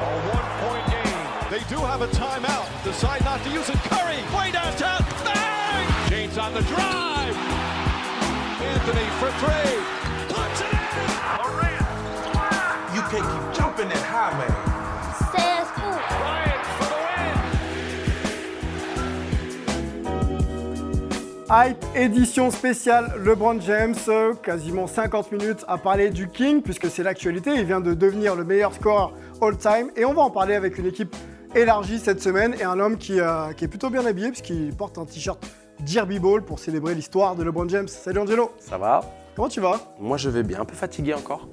A one-point game. They do have a timeout. Decide not to use it. Curry, way downtown. Bang! James on the drive. Anthony for three. Puts it in. Durant. You can't keep jumping that high, man. Hype édition spéciale LeBron James, euh, quasiment 50 minutes à parler du King puisque c'est l'actualité, il vient de devenir le meilleur scoreur all-time et on va en parler avec une équipe élargie cette semaine et un homme qui, euh, qui est plutôt bien habillé puisqu'il porte un t-shirt Derby Ball pour célébrer l'histoire de LeBron James. Salut Angelo, Ça va comment tu vas? Moi je vais bien, un peu fatigué encore.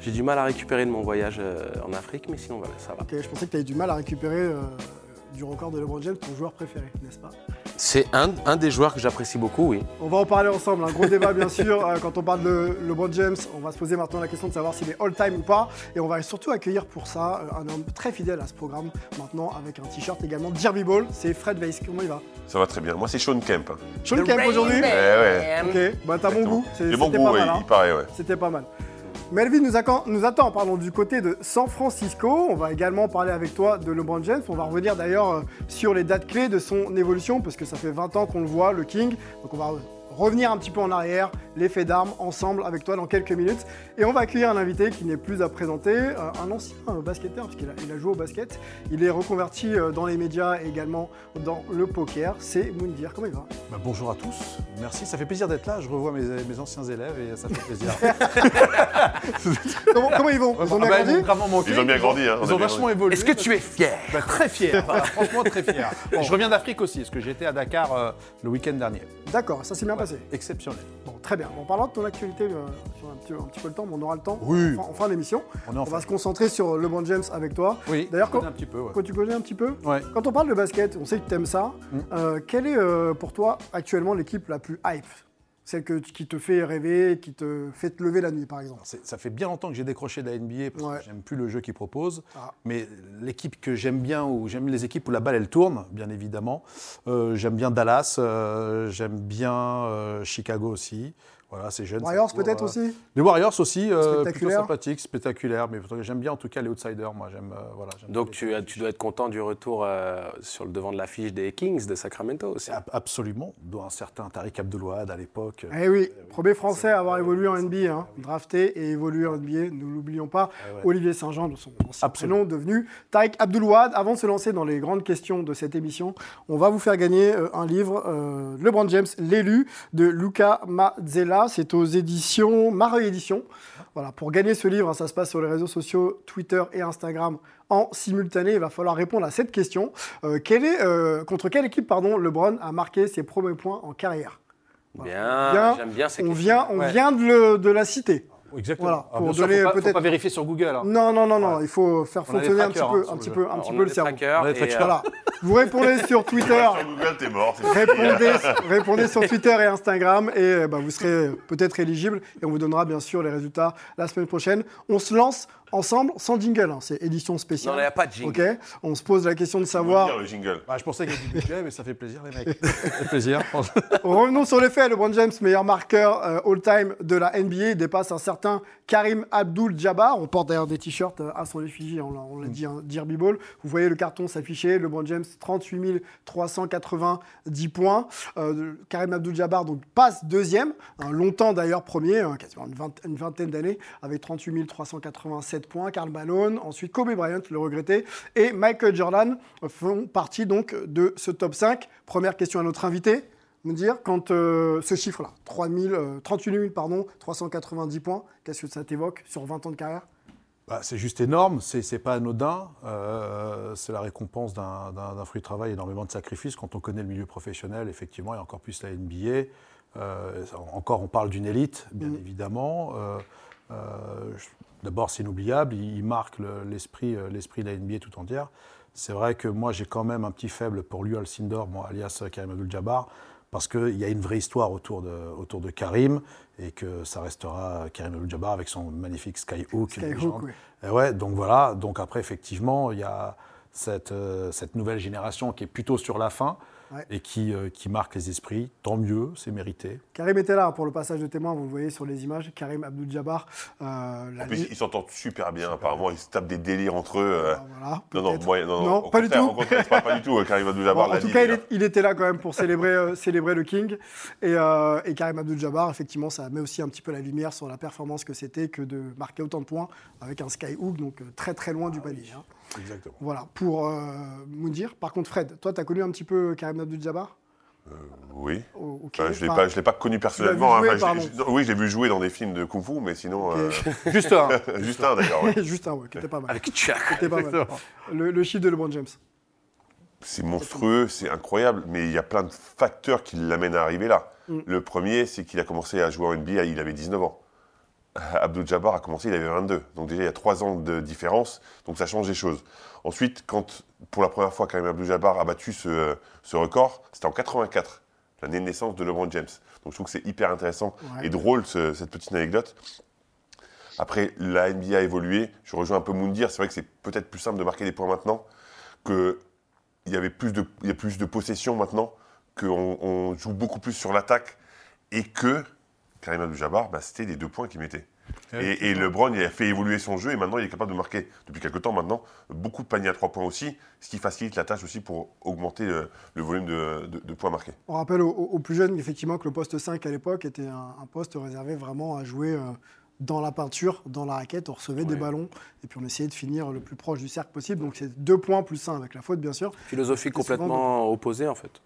J'ai du mal à récupérer de mon voyage euh, en Afrique, mais sinon voilà, ça va. Ok, je pensais que tu avais du mal à récupérer euh, du record de LeBron James, ton joueur préféré, n'est-ce pas? C'est un, un des joueurs que j'apprécie beaucoup, oui. On va en parler ensemble, un gros débat bien sûr. Euh, quand on parle de LeBron James, on va se poser maintenant la question de savoir s'il est all-time ou pas. Et on va surtout accueillir pour ça euh, un homme très fidèle à ce programme maintenant avec un t-shirt également Derby Ball. C'est Fred Weiss. Comment il va? Ça va très bien. Moi, c'est Sean Kemp. hein. Sean Kemp aujourd'hui? Eh ouais. Ok, bah t'as bon goût. Bon C'était goût, pas ouais, mal. hein. il paraît, ouais. C'était pas mal. Melvin nous, nous attend pardon, du côté de San Francisco. On va également parler avec toi de LeBron James. On va revenir d'ailleurs euh, sur les dates clés de son évolution, parce que ça fait 20 ans qu'on le voit, le King. Donc on va revenir un petit peu en arrière, les faits d'armes, ensemble avec toi dans quelques minutes. Et on va accueillir un invité qui n'est plus à présenter, euh, un ancien euh, basketteur, puisqu'il a, il a joué au basket. Il est reconverti euh, dans les médias et également dans le poker. C'est Moundir. Comment il va? Bah, bonjour à tous, merci, ça fait plaisir d'être là, je revois mes, mes anciens élèves et ça fait plaisir. comment, comment ils vont? Ils ont Ah bien bah, grandi? manqué. Ils ont bien grandi, hein, on Ils ont vachement évolué. Est-ce que tu es fier? Bah, Très fier, voilà, franchement très fier. Je reviens d'Afrique aussi, parce que j'étais à Dakar euh, le week-end dernier. D'accord, ça s'est bien passé. Exceptionnel. Bon, très bien. En parlant de ton actualité, euh, sur un petit, un petit peu le temps, mais on aura le temps Oui. en, fin- en fin d'émission. On On va se concentrer sur LeBron James avec toi. Oui, D'ailleurs, quand, connais un petit peu. ouais. quand tu connais un petit peu, Ouais. quand on parle de basket, on sait que tu aimes ça. Mm. Euh, quelle est euh, pour toi actuellement l'équipe la plus hype? Celle que, qui te fait rêver, qui te fait te lever la nuit, par exemple? Ça fait bien longtemps que j'ai décroché de la NBA parce Ouais. que j'aime plus le jeu qu'ils proposent. Ah. Mais l'équipe que j'aime bien, ou j'aime les équipes où la balle elle tourne, bien évidemment. Euh, j'aime bien Dallas, euh, j'aime bien euh, Chicago aussi. Voilà, c'est jeune. Warriors peut-être euh, aussi Les Warriors aussi, euh, plutôt Spectaculaire. sympathiques, spectaculaires. Mais j'aime bien en tout cas les outsiders. Moi, j'aime. euh, voilà. Donc tu, as- tu dois être content du retour euh, sur le devant de l'affiche des Kings de Sacramento aussi. Ab- Absolument, dont un certain Tariq Abdelouad à l'époque. Eh oui, premier français à avoir évolué en NBA, hein, drafté et évolué en NBA, ne l'oublions pas, Eh ouais. Olivier Saint-Jean, de son prénom, devenu Tariq Abdelouad. Avant de se lancer dans les grandes questions de cette émission, on va vous faire gagner euh, un livre, euh, LeBron James, l'élu, de Luca Mazzella. C'est aux éditions Mareuil Éditions. Voilà, pour gagner ce livre, hein, ça se passe sur les réseaux sociaux, Twitter et Instagram en simultané. Il va falloir répondre à cette question. Euh, quelle est, euh, contre quelle équipe pardon, LeBron a marqué ses premiers points en carrière? Bien, Bien, j'aime bien ces on questions. vient, on Ouais. vient de, le- de la citer. Exactement. Voilà, Alors, pour sûr, donner faut pas, faut peut-être- pas vérifier sur Google. hein. Non, non, non, non, Ouais. il faut faire fonctionner un petit peu, hein, un petit peu, un petit on peu le cerveau. trackers. euh, Voilà. Vous répondez sur Twitter, Sur Google, t'es mort. c'est- répondez, répondez sur Twitter et Instagram et euh, bah, vous serez peut-être éligible et on vous donnera bien sûr les résultats la semaine prochaine. On se lance ensemble sans jingle, hein, c'est édition Non, spéciale. il n'y a pas de jingle. Ok, on se pose la question de savoir. dire le jingle. Bah, je pensais qu'il y avait du budget, mais ça fait plaisir, les mecs. ça fait plaisir. Revenons sur les faits. LeBron James, meilleur marqueur euh, all-time de la NBA, dépasse un certain Karim Abdul-Jabbar. On porte d'ailleurs des t-shirts euh, à son effigie, on l'a on l'a dit, Derby Ball. Vous voyez le carton s'afficher. LeBron James, 38 390 points. Euh, Karim Abdul-Jabbar donc, passe deuxième, hein, longtemps d'ailleurs premier, hein, quasiment une, vingt- une vingtaine d'années, avec 38 387 points. Karl Malone, ensuite Kobe Bryant, le regretté, et Michael Jordan font partie donc de ce top 5. Première question à notre invité me dire quand euh, ce chiffre-là, 3000, euh, 38 000, pardon, 390 points, qu'est-ce que ça t'évoque sur 20 ans de carrière? Bah, c'est juste énorme, c'est pas anodin. euh, c'est la récompense d'un fruit de travail, énormément de sacrifices. Quand on connaît le milieu professionnel, effectivement, et encore plus la NBA. euh, encore, on parle d'une élite, bien Mhm. évidemment. euh, D'abord, c'est inoubliable. Il, marque le- l'esprit euh, l'esprit de la NBA tout entière. C'est vrai que moi, j'ai quand même un petit faible pour lui, Alcindor, bon, alias Karim Abdul-Jabbar, parce qu'il y a une vraie histoire autour de, autour de Karim et que ça restera Karim Abdul-Jabbar avec son magnifique skyhook. Skyhook, oui. Et ouais, donc voilà. Donc après, effectivement, il y a cette, euh, cette nouvelle génération qui est plutôt sur la fin Ouais. et qui, euh, qui marque les esprits. Tant mieux, c'est mérité. Karim était là pour le passage de témoin, vous le voyez sur les images. Karim Abdul-Jabbar, euh, En plus, ils s'entendent super bien, apparemment. Ils se tapent des délires entre eux. euh, Ah, Voilà, Non, non, peut-être. moi, non, Non, au pas du tout. Au contraire, c'est pas, pas du tout. euh, Karim Abdul-Jabbar Bon, en tout cas, il, déjà. est- il était là quand même pour célébrer, euh, célébrer le King. Et, euh, et Karim Abdul-Jabbar, effectivement, ça met aussi un petit peu la lumière sur la performance que c'était que de marquer autant de points avec un skyhook, donc euh, très très loin du palier. hein. Exactement. Voilà, pour euh, Moundir. Par contre, Fred, toi, tu as connu un petit peu Karim Abdul-Jabbar Oui. Oh, ok. Enfin, je ne Enfin, l'ai pas connu personnellement. hein. Enfin, je- je- oui, je l'ai vu jouer dans des films de Kung Fu, mais sinon. Ok. euh, Juste un. juste un, d'accord. ouais. Juste un, ouais, qui était pas mal. Avec était pas mal. Le, le chiffre de LeBron James. C'est monstrueux, c'est incroyable, mais il y a plein de facteurs qui l'amènent à arriver là. Mm. Le premier, c'est qu'il a commencé à jouer en NBA, il avait 19 ans. Abdul Jabbar a commencé, il avait 22. Donc déjà, il y a 3 ans de différence, donc ça change les choses. Ensuite, quand pour la première fois, Karim Abdul Jabbar a battu ce, ce record, c'était en 84, l'année de naissance de LeBron James. Donc je trouve que c'est hyper intéressant Ouais. et drôle ce- cette petite anecdote. Après, la NBA a évolué. Je rejoins un peu Moundir. C'est vrai que c'est peut-être plus simple de marquer des points maintenant que il y avait plus de, il y a plus de possession maintenant, qu'on on joue beaucoup plus sur l'attaque et que Karim Abdul-Jabbar, bah, c'était les deux points qu'il mettait. Et, et LeBron, il a fait évoluer son jeu et maintenant il est capable de marquer, depuis quelques temps maintenant, beaucoup de paniers à trois points aussi, ce qui facilite la tâche aussi pour augmenter le, le volume de, de- de points marqués. On rappelle aux, aux plus jeunes, effectivement, que le poste 5 à l'époque était un, un poste réservé vraiment à jouer euh, dans la peinture, dans la raquette. On recevait des ballons et puis on essayait de finir le plus proche du cercle possible. Donc c'est deux points plus un avec la faute, bien sûr. Philosophie souvent complètement opposée en fait.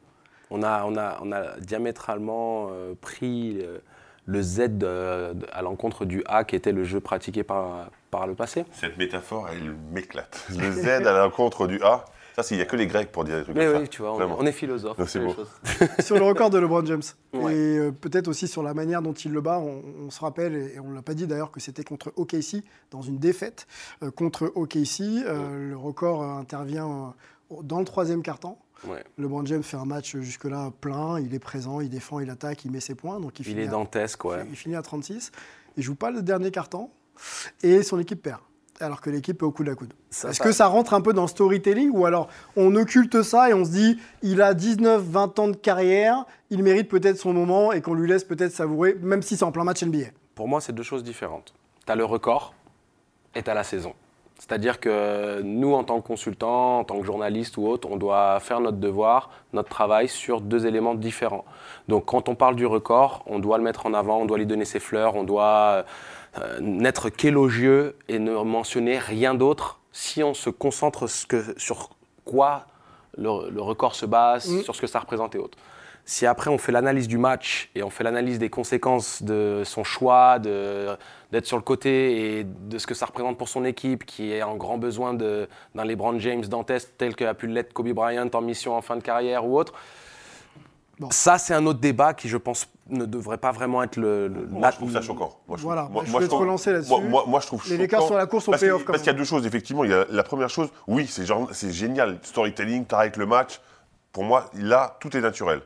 On a, on a, on a diamétralement euh, pris euh, le Z de- de- à l'encontre du A qui était le jeu pratiqué par, par le passé. Cette métaphore, elle m'éclate. Le Z à l'encontre du A, ça, c'est- il n'y a que les Grecs pour dire des trucs Mais comme oui, ça. tu vois, on, est, Vraiment. on est philosophe. C'est beau. sur le record de LeBron James. Ouais. Et euh, peut-être aussi sur la manière dont il le bat. On, on se rappelle, et on ne l'a pas dit d'ailleurs, que c'était contre OKC, dans une défaite euh, contre OKC. Euh, Le record euh, intervient euh, dans le troisième quart-temps. Ouais. LeBron James fait un match jusque-là plein, il est présent, il défend, il attaque, il met ses points. Donc il, Il finit est à- dantesque, ouais. il finit à 36. Il joue pas le dernier quart-temps et son équipe perd. Alors que l'équipe est au coude à coude. Est-ce que ça rentre un peu dans le storytelling ou alors on occulte ça et on se dit il a 19-20 ans de carrière, il mérite peut-être son moment et qu'on lui laisse peut-être savourer, même si c'est en plein match NBA Pour moi, c'est deux choses différentes. Tu as le record et tu as la saison. C'est-à-dire que nous, en tant que consultants, en tant que journalistes ou autres, on doit faire notre devoir, notre travail sur deux éléments différents. Donc quand on parle du record, on doit le mettre en avant, on doit lui donner ses fleurs, on doit euh, n'être qu'élogieux et ne mentionner rien d'autre si on se concentre ce que- sur quoi le, le record se base, Mm. sur ce que ça représente et autres. Si après on fait l'analyse du match et on fait l'analyse des conséquences de son choix, de- d'être sur le côté et de ce que ça représente pour son équipe, qui est en grand besoin de- d'un LeBron James dantesque tel qu'a pu l'être Kobe Bryant en mission en fin de carrière ou autre, Bon. ça c'est un autre débat qui je pense ne devrait pas vraiment être le... le- Moi, je trouve ça choquant. Moi, je Voilà, trouve- bah, je voulais te trouve- relancer là-dessus. Moi, moi- moi, je trouve Les Lakers choquant sur la course au quand Parce qu'il y a deux choses, effectivement. Il y a la première chose, oui, c'est génial. Storytelling, t'arrêtes le match. Pour moi, là, tout est naturel.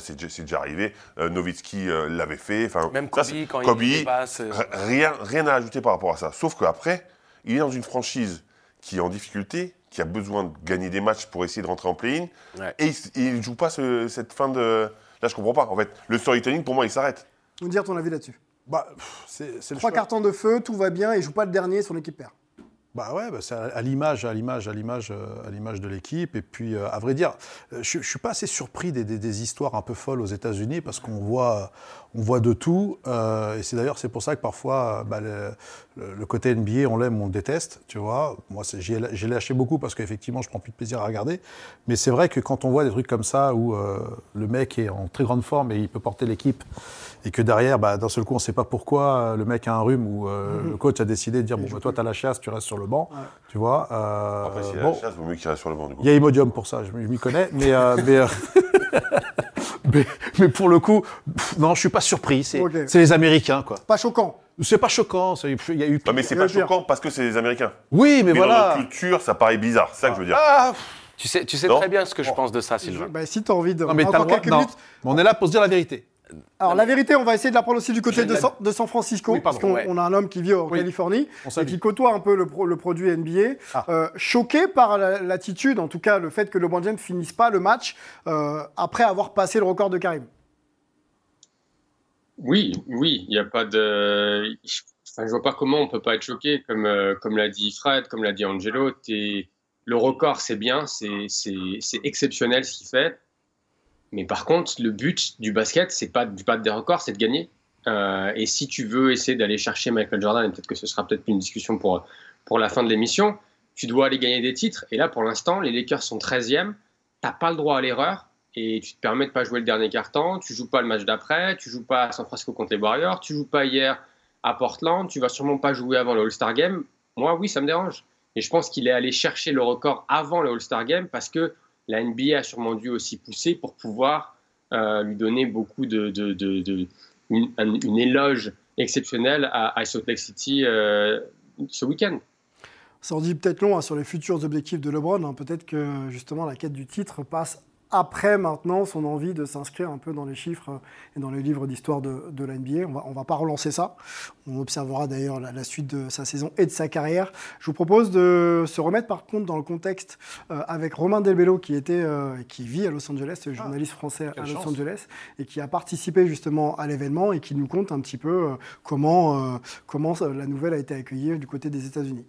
Ça, c'est déjà, arrivé. Euh, Nowitzki euh, l'avait fait. Enfin, Même Kobe, quand il euh, rien, rien à ajouter par rapport à ça. Sauf qu'après, il est dans une franchise qui est en difficulté, qui a besoin de gagner des matchs pour essayer de rentrer en play-in. Ouais. Et il ne joue pas ce- cette fin de. Là, je comprends pas. En fait, le storytelling, pour moi, il s'arrête. Nous dire ton avis là-dessus. Bah, c'est Trois cartons de feu, tout va bien, il joue pas le dernier, son équipe perd. Bah ouais, bah c'est à l'image, à l'image, à l'image, euh, à l'image de l'équipe. Et puis, euh, à vrai dire, euh, je, je suis pas assez surpris des, des- des histoires un peu folles aux États-Unis parce qu'on voit, on voit de tout. et c'est d'ailleurs c'est pour ça que parfois, bah, le, côté NBA, on l'aime, on le déteste. Tu vois, moi j'ai lâché beaucoup parce qu'effectivement, je prends plus de plaisir à regarder. Mais c'est vrai que quand on voit des trucs comme ça où le mec est en très grande forme et il peut porter l'équipe et que derrière, bah, d'un seul coup, on ne sait pas pourquoi euh, le mec a un rhume ou euh, le coach a décidé de dire bon, bah, toi, tu as la chasse, tu restes sur le banc. Tu vois. euh, Après, s'il y a bon, la chasse, vaut mieux qu'il reste sur le banc, du coup. il y a Imodium pour ça, je, je m'y connais, mais, euh, mais, euh, mais, mais pour le coup, pff, non, je suis pas surpris. C'est les Américains, quoi. Pas choquant. C'est pas choquant. Il y a eu. Non, mais c'est pas choquant parce que c'est les Américains. Oui, mais, Mais dans voilà. notre culture, ça paraît bizarre. C'est ça que je veux dire. Ah, Tu sais, tu sais Non très bien ce que je pense de ça, Sylvain. Bah, si tu as envie de. non, mais t'as Encore le droit. quelques non. minutes. Mais on est là pour se dire la vérité. Alors la vérité, on va essayer de la prendre aussi du côté de, San, de San Francisco, Oui, pardon, parce qu'on ouais. on a un homme qui vit en Oui. Californie et qui côtoie un peu le, pro- le produit NBA. Ah. Euh, choqué par la- l'attitude, en tout cas le fait que LeBron James finisse pas le match euh, après avoir passé le record de Karim. Oui, oui, il n'y a pas de. Enfin, je vois pas comment on peut pas être choqué, comme, euh, comme l'a dit Fred, comme l'a dit Angelo. Le record, c'est bien, c'est exceptionnel ce qu'il fait. Mais par contre, le but du basket, c'est pas du battre des records, c'est de gagner. Euh, et si tu veux essayer d'aller chercher Michael Jordan, et peut-être que ce sera peut-être une discussion pour, pour la fin de l'émission, tu dois aller gagner des titres. Et là, pour l'instant, les Lakers sont 13e. Tu pas le droit à l'erreur et tu te permets de pas jouer le dernier quart-temps. Tu joues pas le match d'après. Tu joues pas à San Francisco contre les Warriors. Tu joues pas hier à Portland. Tu vas sûrement pas jouer avant le All-Star Game. Moi, oui, ça me dérange. Et je pense qu'il est allé chercher le record avant le All-Star Game parce que la NBA a sûrement dû aussi pousser pour pouvoir euh, lui donner beaucoup de, de, une, éloge exceptionnelle à, Salt Lake City euh, ce week-end. Ça en dit peut-être long hein, sur les futurs objectifs de LeBron. Hein. Peut-être que justement la quête du titre passe après maintenant son envie de s'inscrire un peu dans les chiffres et dans les livres d'histoire de, de la NBA. On va, va pas relancer ça. On observera d'ailleurs la, suite de sa saison et de sa carrière. Je vous propose de se remettre par contre dans le contexte euh, avec Romain Delbello qui était, euh, qui vit à Los Angeles, ah, journaliste français à Los Angeles et qui a participé justement à l'événement et qui nous compte un petit peu euh, comment, comment la nouvelle a été accueillie du côté des États-Unis.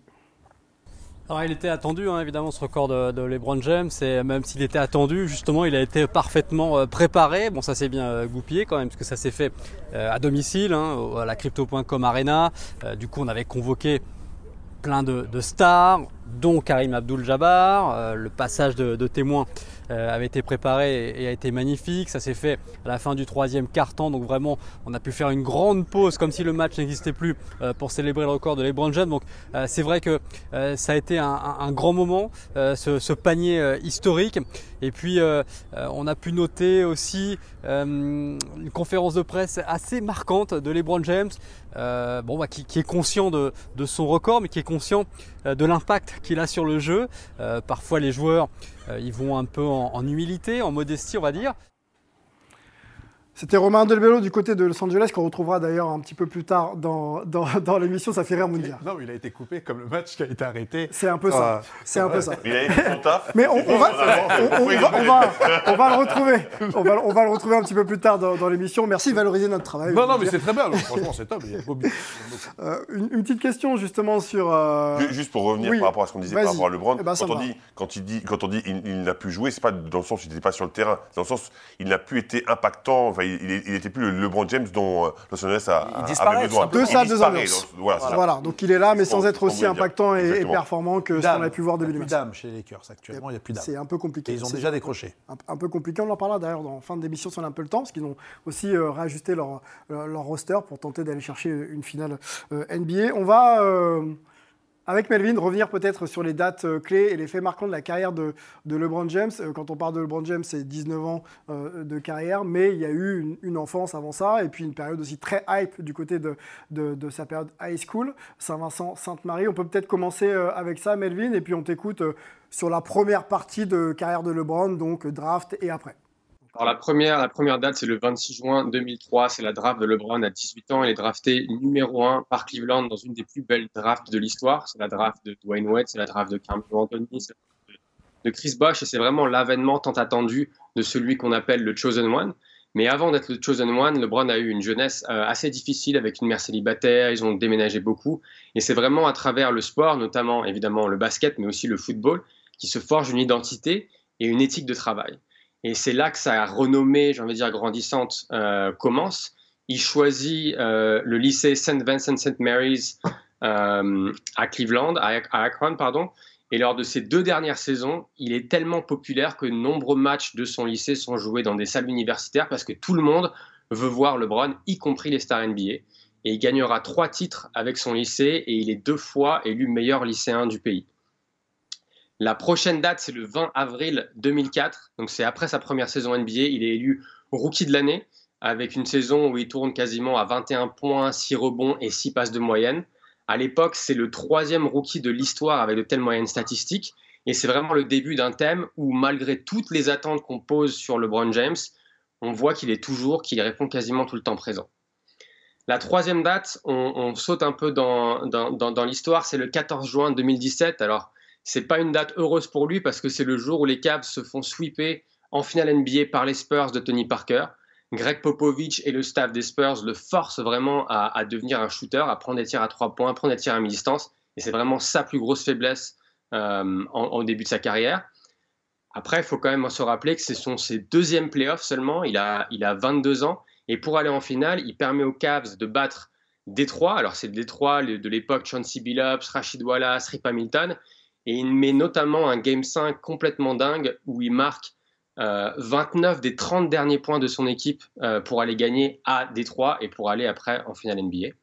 Alors, il était attendu, hein, évidemment, ce record de, LeBron James, et même s'il était attendu, justement, il a été parfaitement euh, préparé. Bon, ça s'est bien euh, goupillé quand même, parce que ça s'est fait euh, à domicile, hein, à la Crypto.com Arena. du coup, on avait convoqué plein de, stars, dont Karim Abdul-Jabbar. le passage de, témoins euh, avait été préparé et, a été magnifique. Ça s'est fait à la fin du troisième quart-temps, donc vraiment on a pu faire une grande pause comme si le match n'existait plus euh, pour célébrer le record de LeBron James. Donc euh, c'est vrai que ça a été un, grand moment, ce, panier historique. Et puis on a pu noter aussi une conférence de presse assez marquante de LeBron James, bon, bah, qui, est conscient de, son record, mais qui est conscient de l'impact qu'il a sur le jeu. parfois les joueurs euh, ils vont un peu en, humilité, en modestie, on va dire. C'était Romain Delbello du côté de Los Angeles, qu'on retrouvera d'ailleurs un petit peu plus tard dans, dans, l'émission. Ça fait rire Moundir. Non, il a été coupé comme le match qui a été arrêté. C'est un peu ça. Euh, c'est un peu ça. Il a été son taf. Mais on, va, on, va, on, va, le retrouver. On va, on va le retrouver un petit peu plus tard dans, l'émission. Merci de valoriser notre travail. Non, non, mais c'est très bien. Franchement, c'est top. Euh, une, petite question justement sur. Euh, juste pour revenir par rapport à ce qu'on disait par rapport à LeBron. Eh ben, quand, on dit, quand, il dit, quand on dit il, n'a pu jouer, c'est pas dans le sens où il n'était pas sur le terrain. C'est dans le sens où il n'a plus été impactant. Enfin, il n'était plus le LeBron James dont euh, Los Angeles a, il avait besoin. Deux salles, deux ambiances. Voilà, donc il est là, mais sans être aussi impactant et, performant que ce qu'on a pu voir début de match. Il n'y a plus d'âme chez les Lakers actuellement, il n'y a plus d'âme. C'est un peu compliqué. Et ils ont déjà décroché. Un, peu compliqué, on en parlera d'ailleurs en fin d'émission si on a un peu le temps, parce qu'ils ont aussi euh, réajusté leur, leur, roster pour tenter d'aller chercher une finale euh, NBA. On va avec Melvin, revenir peut-être sur les dates euh, clés et les faits marquants de la carrière de, LeBron James. Euh, quand on parle de LeBron James, c'est 19 ans euh, de carrière, mais il y a eu une, enfance avant ça, et puis une période aussi très hype du côté de, de, sa période high school, Saint-Vincent, Sainte-Marie. On peut peut-être commencer avec ça, Melvin, et puis on t'écoute sur la première partie de carrière de LeBron, donc draft et après. Alors la première, la première date, c'est le 26 juin 2003. C'est la draft de LeBron à 18 ans. Il est drafté numéro 1 par Cleveland dans une des plus belles drafts de l'histoire. C'est la draft de Dwayne Wade, c'est la draft de Carmelo Anthony, c'est de Chris Bosh. Et c'est vraiment l'avènement tant attendu de celui qu'on appelle le Chosen One. Mais avant d'être le Chosen One, LeBron a eu une jeunesse euh, assez difficile avec une mère célibataire. Ils ont déménagé beaucoup. Et c'est vraiment à travers le sport, notamment évidemment le basket, mais aussi le football, qui se forge une identité et une éthique de travail. Et c'est là que sa renommée, j'ai envie de dire grandissante, euh, commence. Il choisit euh, le lycée St. Vincent St. Mary's euh, à Cleveland, à, Akron, pardon. Et lors de ces deux dernières saisons, il est tellement populaire que nombreux matchs de son lycée sont joués dans des salles universitaires parce que tout le monde veut voir LeBron, y compris les stars NBA. Et il gagnera trois titres avec son lycée et il est deux fois élu meilleur lycéen du pays. La prochaine date, c'est le 20 avril 2004. Donc, c'est après sa première saison NBA. Il est élu rookie de l'année avec une saison où il tourne quasiment à 21 points, 6 rebonds et 6 passes de moyenne. À l'époque, c'est le troisième rookie de l'histoire avec de telles moyennes statistiques. Et c'est vraiment le début d'un thème où, malgré toutes les attentes qu'on pose sur LeBron James, on voit qu'il est toujours, qu'il répond quasiment tout le temps présent. La troisième date, on, saute un peu dans, dans, dans l'histoire, c'est le 14 juin 2017. Alors, c'est pas une date heureuse pour lui parce que c'est le jour où les Cavs se font sweeper en finale NBA par les Spurs de Tony Parker. Greg Popovich et le staff des Spurs le forcent vraiment à, devenir un shooter, à prendre des tirs à trois points, à prendre des tirs à mi-distance. Et c'est vraiment sa plus grosse faiblesse euh, en, début de sa carrière. Après, il faut quand même se rappeler que ce sont ses deuxièmes playoffs seulement. Il a, il a 22 ans. Et pour aller en finale, il permet aux Cavs de battre Détroit. Alors, c'est Détroit de l'époque Chauncey Billups, Rashid Wallace, Rip Hamilton. Et il met notamment un Game 5 complètement dingue où il marque euh, 29 des 30 derniers points de son équipe euh, pour aller gagner à Détroit et pour aller après en finale NBA.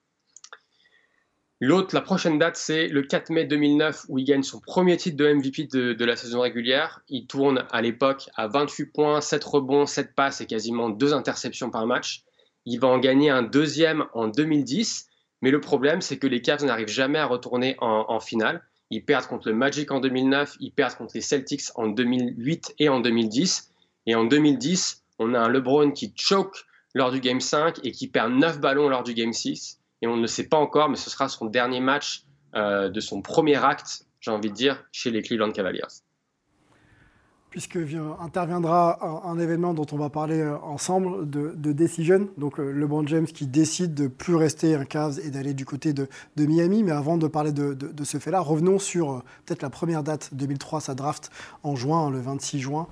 L'autre, la prochaine date, c'est le 4 mai 2009 où il gagne son premier titre de MVP de, la saison régulière. Il tourne à l'époque à 28 points, 7 rebonds, 7 passes et quasiment 2 interceptions par match. Il va en gagner un deuxième en 2010, mais le problème, c'est que les Cavs n'arrivent jamais à retourner en finale. Ils perdent contre le Magic en 2009, ils perdent contre les Celtics en 2008 et en 2010. Et en 2010, on a un LeBron qui choke lors du Game 5 et qui perd 9 ballons lors du Game 6. Et on ne sait pas encore, mais ce sera son dernier match euh, de son premier acte, j'ai envie de dire, chez les Cleveland Cavaliers. Puisque interviendra un, événement dont on va parler euh, ensemble de, de Decision, donc euh, LeBron James qui décide de plus rester un Cavs et d'aller du côté de, Miami. Mais avant de parler de, ce fait-là, revenons sur euh, peut-être la première date 2003, sa draft en juin, le 26 juin.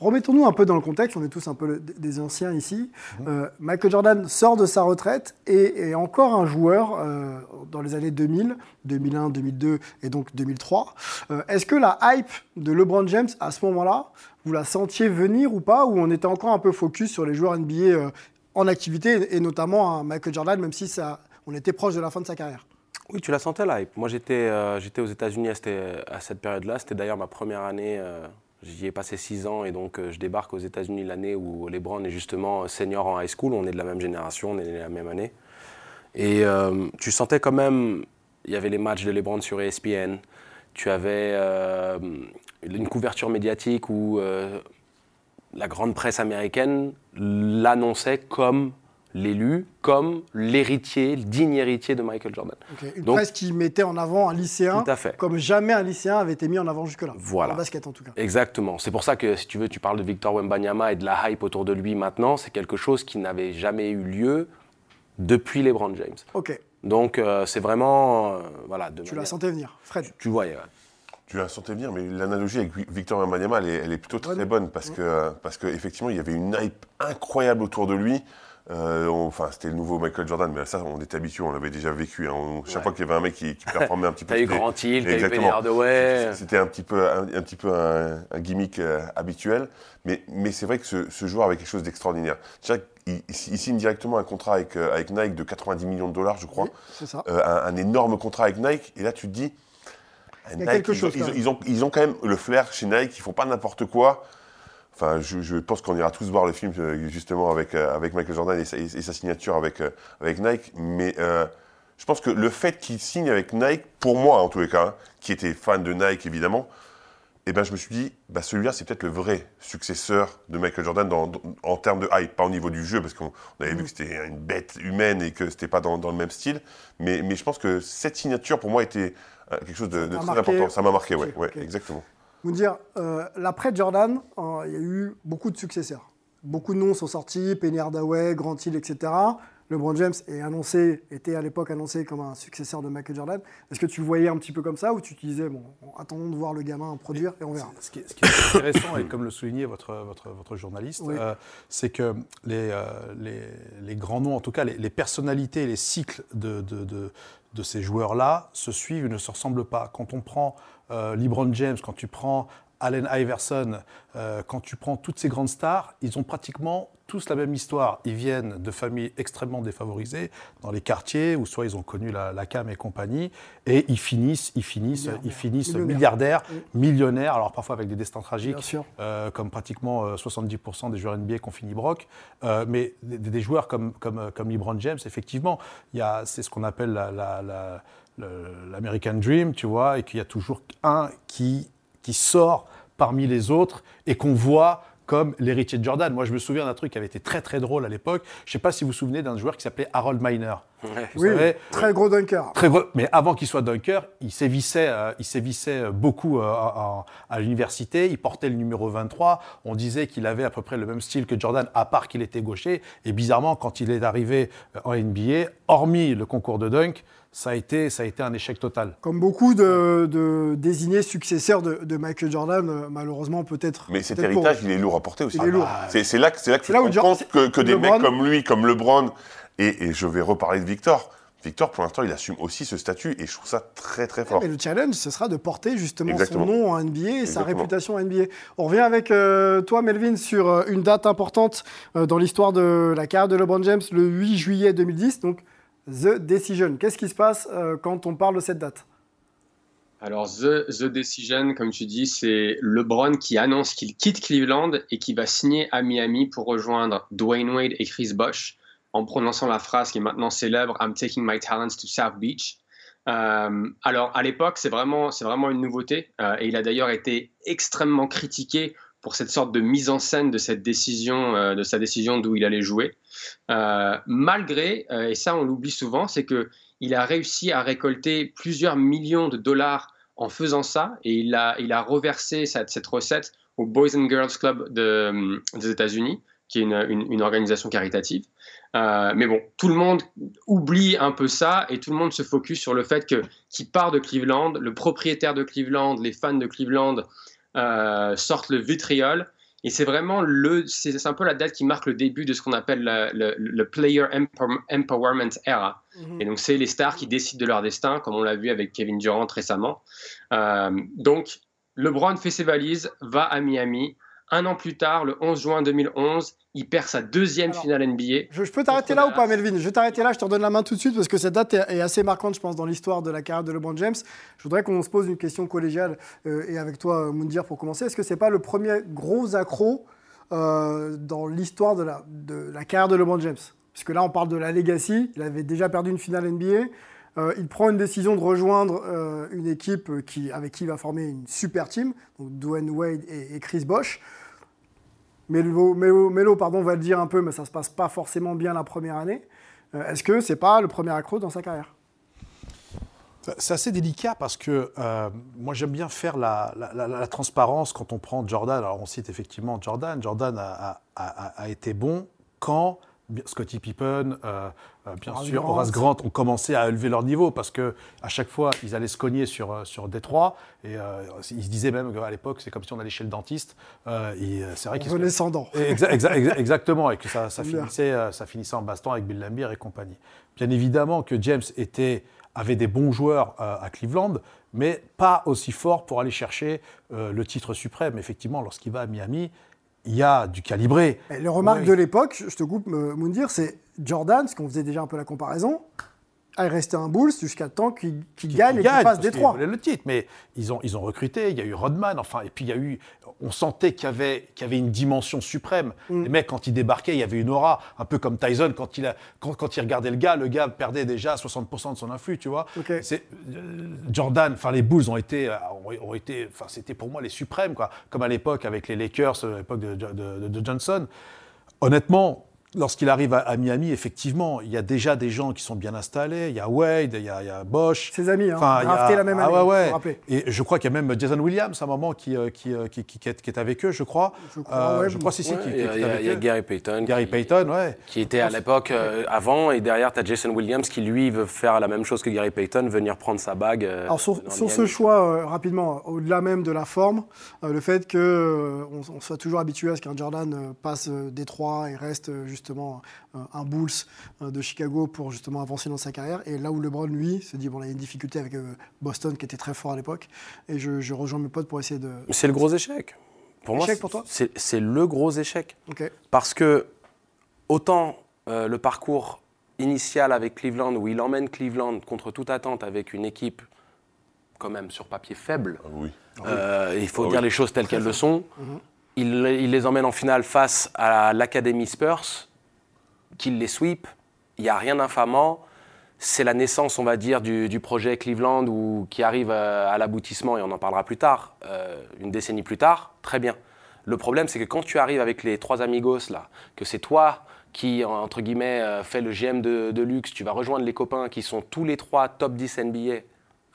Remettons-nous un peu dans le contexte, on est tous un peu le- des anciens ici. Euh, Michael Jordan sort de sa retraite et est encore un joueur euh, dans les années 2000, 2001, 2002 et donc 2003. Euh, Est-ce que la hype de LeBron James à ce moment-là, vous la sentiez venir ou pas, ou on était encore un peu focus sur les joueurs NBA en activité et notamment Michael Jordan, même si ça, on était proche de la fin de sa carrière? Oui, tu la sentais la hype. Moi, j'étais aux États-Unis à, à cette période-là. C'était d'ailleurs ma première année. Euh, J'y ai passé six ans et donc euh, je débarque aux États-Unis l'année où LeBron est justement senior en high school. On est de la même génération, on est de la même année. Et euh, tu sentais quand même, il y avait les matchs de LeBron sur ESPN. Tu avais euh, une couverture médiatique où euh, la grande presse américaine l'annonçait comme l'élu, comme l'héritier, le digne héritier de Michael Jordan. Une Donc- presse qui mettait en avant un lycéen Tout à fait. comme jamais un lycéen avait été mis en avant jusque-là. Voilà. En basket en tout cas. Exactement. C'est pour ça que, si tu veux, tu parles de Victor Wembanyama et de la hype autour de lui maintenant. C'est quelque chose qui n'avait jamais eu lieu depuis LeBron James. Ok, Donc, euh, c'est vraiment. euh, voilà, de tu la sentais venir. Fred Tu voyais, ouais. Tu la sentais venir, mais l'analogie avec Vi- Victor Wembanyama, elle est, elle est plutôt très bonne parce que parce qu'effectivement, il y avait une hype incroyable autour de lui. Euh, on- Enfin, c'était le nouveau Michael Jordan, mais ça, on était habitué, on l'avait déjà vécu. hein. On- chaque Ouais. fois qu'il y avait un mec qui, qui performait un petit peu, T'as eu c'était- Grant Hill, t'as eu. Penny Hardaway. C'était un petit peu un, un petit peu un, un gimmick euh, habituel, mais, mais c'est vrai que ce, ce joueur avait quelque chose d'extraordinaire. Il, il signe directement un contrat avec, euh, avec Nike de 90 millions de dollars, je crois. Oui, c'est ça. Euh, un, un énorme contrat avec Nike, et là tu te dis, Il y a quelque ils, chose, ont, quand ils, même. ils ont, ils ont quand même le flair chez Nike, ils font pas n'importe quoi. Enfin, je, je pense qu'on ira tous voir le film euh, justement avec, euh, avec Michael Jordan et sa, et sa signature avec, euh, avec Nike, mais euh, je pense que le fait qu'il signe avec Nike, pour moi en tous les cas, hein, qui était fan de Nike évidemment, eh ben, je me suis dit, bah, celui-là, c'est peut-être le vrai successeur de Michael Jordan dans- dans- en termes de hype, pas au niveau du jeu, parce qu'on on avait vu que c'était une bête humaine et que c'était pas dans, dans le même style. Mais, mais je pense que cette signature, pour moi, était quelque chose de, très marqué. important. Ça m'a marqué, ouais, Ok, ouais, exactement. Vous dire, euh, l'après Jordan, euh, il y a eu beaucoup de successeurs. Beaucoup de noms sont sortis, Penny Hardaway, Grant Hill, etc. LeBron James est annoncé, était à l'époque annoncé comme un successeur de Michael Jordan. Est-ce que tu le voyais un petit peu comme ça ou tu te disais, bon, attendons de voir le gamin produire et on verra Ce qui, est, ce qui est intéressant, et comme le soulignait votre, votre, votre journaliste, Oui. euh, c'est que les, euh, les, les grands noms, en tout cas les, les personnalités, les cycles de, de, de, de ces joueurs-là se suivent et ne se ressemblent pas. Quand on prend euh, LeBron James, quand tu prends Allen Iverson, euh, quand tu prends toutes ces grandes stars, ils ont pratiquement tous la même histoire. Ils viennent de familles extrêmement défavorisées, dans les quartiers où soit ils ont connu la, la cam et compagnie, et ils finissent, ils finissent, ils finissent milliardaires, millionnaires, alors parfois avec des destins tragiques, euh, comme pratiquement euh, 70% des joueurs NBA qui ont fini broc. Euh, mais des, des joueurs comme, comme, comme LeBron James, effectivement, c'est ce qu'on appelle la- la- la- le- l'American Dream, tu vois, et qu'il y a toujours un qui, qui sort parmi les autres et qu'on voit comme l'héritier de Jordan. Moi, je me souviens d'un truc qui avait été très très drôle à l'époque. Je ne sais pas si vous vous souvenez d'un joueur qui s'appelait Harold Miner. Ouais. Vous Oui, savez, très gros dunker. Très gros, mais avant qu'il soit dunker, il sévissait, euh, il sévissait beaucoup euh, à, à l'université. Il portait le numéro 23. On disait qu'il avait à peu près le même style que Jordan, à part qu'il était gaucher. Et bizarrement, quand il est arrivé euh, en NBA, hormis le concours de dunk, ça a été, ça a été un échec total. Comme beaucoup de, de désignés successeurs de, de Michael Jordan, euh, malheureusement, peut-être. Mais cet pour- héritage, il est lourd à porter aussi. Il est lourd. C'est là, que- c'est là que tu te compte que, que des LeBron- mecs comme lui, comme LeBron, et, et je vais reparler de Victor. Victor, pour l'instant, il assume aussi ce statut et je trouve ça très très fort. Mais le challenge, ce sera de porter justement Exactement. son nom en NBA et sa réputation en NBA. On revient avec euh, toi, Melvin, sur euh, une date importante euh, dans l'histoire de la carrière de LeBron James, le 8 juillet 2010, donc The Decision. Qu'est-ce qui se passe euh, quand on parle de cette date? Alors, the, Decision, comme tu dis, c'est LeBron qui annonce qu'il quitte Cleveland et qui va signer à Miami pour rejoindre Dwayne Wade et Chris Bosh en prononçant la phrase qui est maintenant célèbre I'm taking my talents to South Beach. Euh, alors, à l'époque, c'est vraiment, c'est vraiment une nouveauté euh, et il a d'ailleurs été extrêmement critiqué pour cette sorte de mise en scène de cette décision, de sa décision d'où il allait jouer. Euh, malgré, euh, et ça on l'oublie souvent, c'est que il a réussi à récolter plusieurs millions de dollars en faisant ça et il a, il a reversé cette, cette recette au Boys and Girls Club de- des États-Unis, qui est une, organisation caritative. Euh, mais bon, tout le monde oublie un peu ça et tout le monde se focus sur le fait que qui part de Cleveland, le propriétaire de Cleveland, les fans de Cleveland euh, sortent le vitriol. Et c'est vraiment le, c'est un peu la date qui marque le début de ce qu'on appelle la- le, le player empower- empowerment era. Et donc, c'est les stars qui décident de leur destin, comme on l'a vu avec Kevin Durant récemment. Euh, donc, LeBron fait ses valises, va à Miami. Un an plus tard, le 11 juin 2011, il perd sa deuxième Alors, finale NBA. Je, je peux t'arrêter là ou pas, Melvin? Je vais t'arrêter là, je te redonne la main tout de suite parce que cette date est, est assez marquante, je pense, dans l'histoire de la carrière de LeBron James. Je voudrais qu'on se pose une question collégiale euh, et avec toi, Moundir, pour commencer. Est-ce que c'est pas le premier gros accro euh, dans l'histoire de la, de la carrière de LeBron James? Puisque là, on parle de la legacy. Il avait déjà perdu une finale NBA. Euh, il prend une décision de rejoindre euh, une équipe qui, avec qui il va former une super team, donc Dwayne Wade et, et Chris Bosh. Melo, Melo- pardon, va le dire un peu, mais ça se passe pas forcément bien la première année. Euh, Est-ce que c'est pas le premier accro dans sa carrière? C'est assez délicat parce que euh, moi j'aime bien faire la, transparence quand on prend Jordan. Alors on cite effectivement Jordan. Jordan a, été bon quand Scottie Pippen, euh, bien Horace sûr Grant. Horace Grant ont commencé à élever leur niveau parce que à chaque fois ils allaient se cogner sur, euh, sur Détroit et euh, ils se disaient même qu'à l'époque c'est comme si on allait chez le dentiste. Euh, euh, c'est vrai qu'ils se-. Exa- exa- exa- exactement, et que ça, ça, Bien. finissait, euh, ça finissait en baston avec Bill Laimbeer et compagnie. Bien évidemment que James était, avait des bons joueurs euh, à Cleveland, mais pas aussi fort pour aller chercher euh, le titre suprême. Effectivement, lorsqu'il va à Miami, il y a du calibré. Et les remarques Oui. de l'époque, je te coupe, euh, Moundir, c'est Jordan, parce qu'on faisait déjà un peu la comparaison, est resté un Bulls jusqu'à temps qu'il gagne et qu'il passe Détroit. qu'ils voulaient le titre, mais ils ont, ils ont recruté, il y a eu Rodman, enfin, et puis il y a eu, on sentait qu'il y avait, qu'il y avait une dimension suprême. Mm. Les mecs, quand ils débarquaient, il y avait une aura, un peu comme Tyson, quand il, a, quand, quand il regardait le gars, le gars perdait déjà 60% de son influx, tu vois. C'est, euh, Jordan, enfin, les Bulls ont été, euh, ont, ont été, enfin, c'était pour moi les suprêmes, quoi, comme à l'époque avec les Lakers, euh, à l'époque de, de- de- de Johnson. Honnêtement, lorsqu'il arrive à, à Miami, effectivement, il y a déjà des gens qui sont bien installés. Il y a Wade, il y a, il y a Bosch. Ses amis, hein, Enfin, a- la même ah année, ouais, faut ouais. rappeler. Et je crois qu'il y a même Jason Williams à un moment qui, euh, qui, euh, qui, qui- qui est, qui est avec eux, je crois. Je crois, ouais, je bon. crois, si, si, Ouais, qui, il y a, y y. Gary Payton. Gary qui- Payton, ouais. Qui était à l'époque euh, avant, et derrière, tu as Jason Williams qui, lui, veut faire la même chose que Gary Payton, venir prendre sa bague. euh, Alors sur, ce choix, euh, rapidement, au-delà même de la forme, euh, le fait qu'on on soit toujours habitué à ce qu'un Jordan euh, passe euh, Détroit et reste euh, justement euh, un Bulls euh, de Chicago pour justement avancer dans sa carrière. Et là où LeBron, lui, se dit, bon, là, il y a une difficulté avec euh, Boston qui était très fort à l'époque. Et je, je rejoins mes potes pour essayer de... C'est le gros échec. Pour moi, Échec c'est- pour toi? c'est c'est le gros échec. Parce que autant euh, le parcours initial avec Cleveland, où il emmène Cleveland contre toute attente avec une équipe quand même sur papier faible, Ah Oui. euh, il faut Ah dire oui. les choses telles qu'elles le sont, Mhm. il, il les emmène en finale face à l'Académie Spurs, qu'il les sweep, il n'y a rien d'infamant. C'est la naissance, on va dire, du, projet Cleveland ou, qui arrive à, à l'aboutissement, et on en parlera plus tard, euh, une décennie plus tard, très bien. Le problème, c'est que quand tu arrives avec les trois amigos, là, que c'est toi qui, entre guillemets, euh, fais le GM de, de luxe, tu vas rejoindre les copains qui sont tous les trois top 10 NBA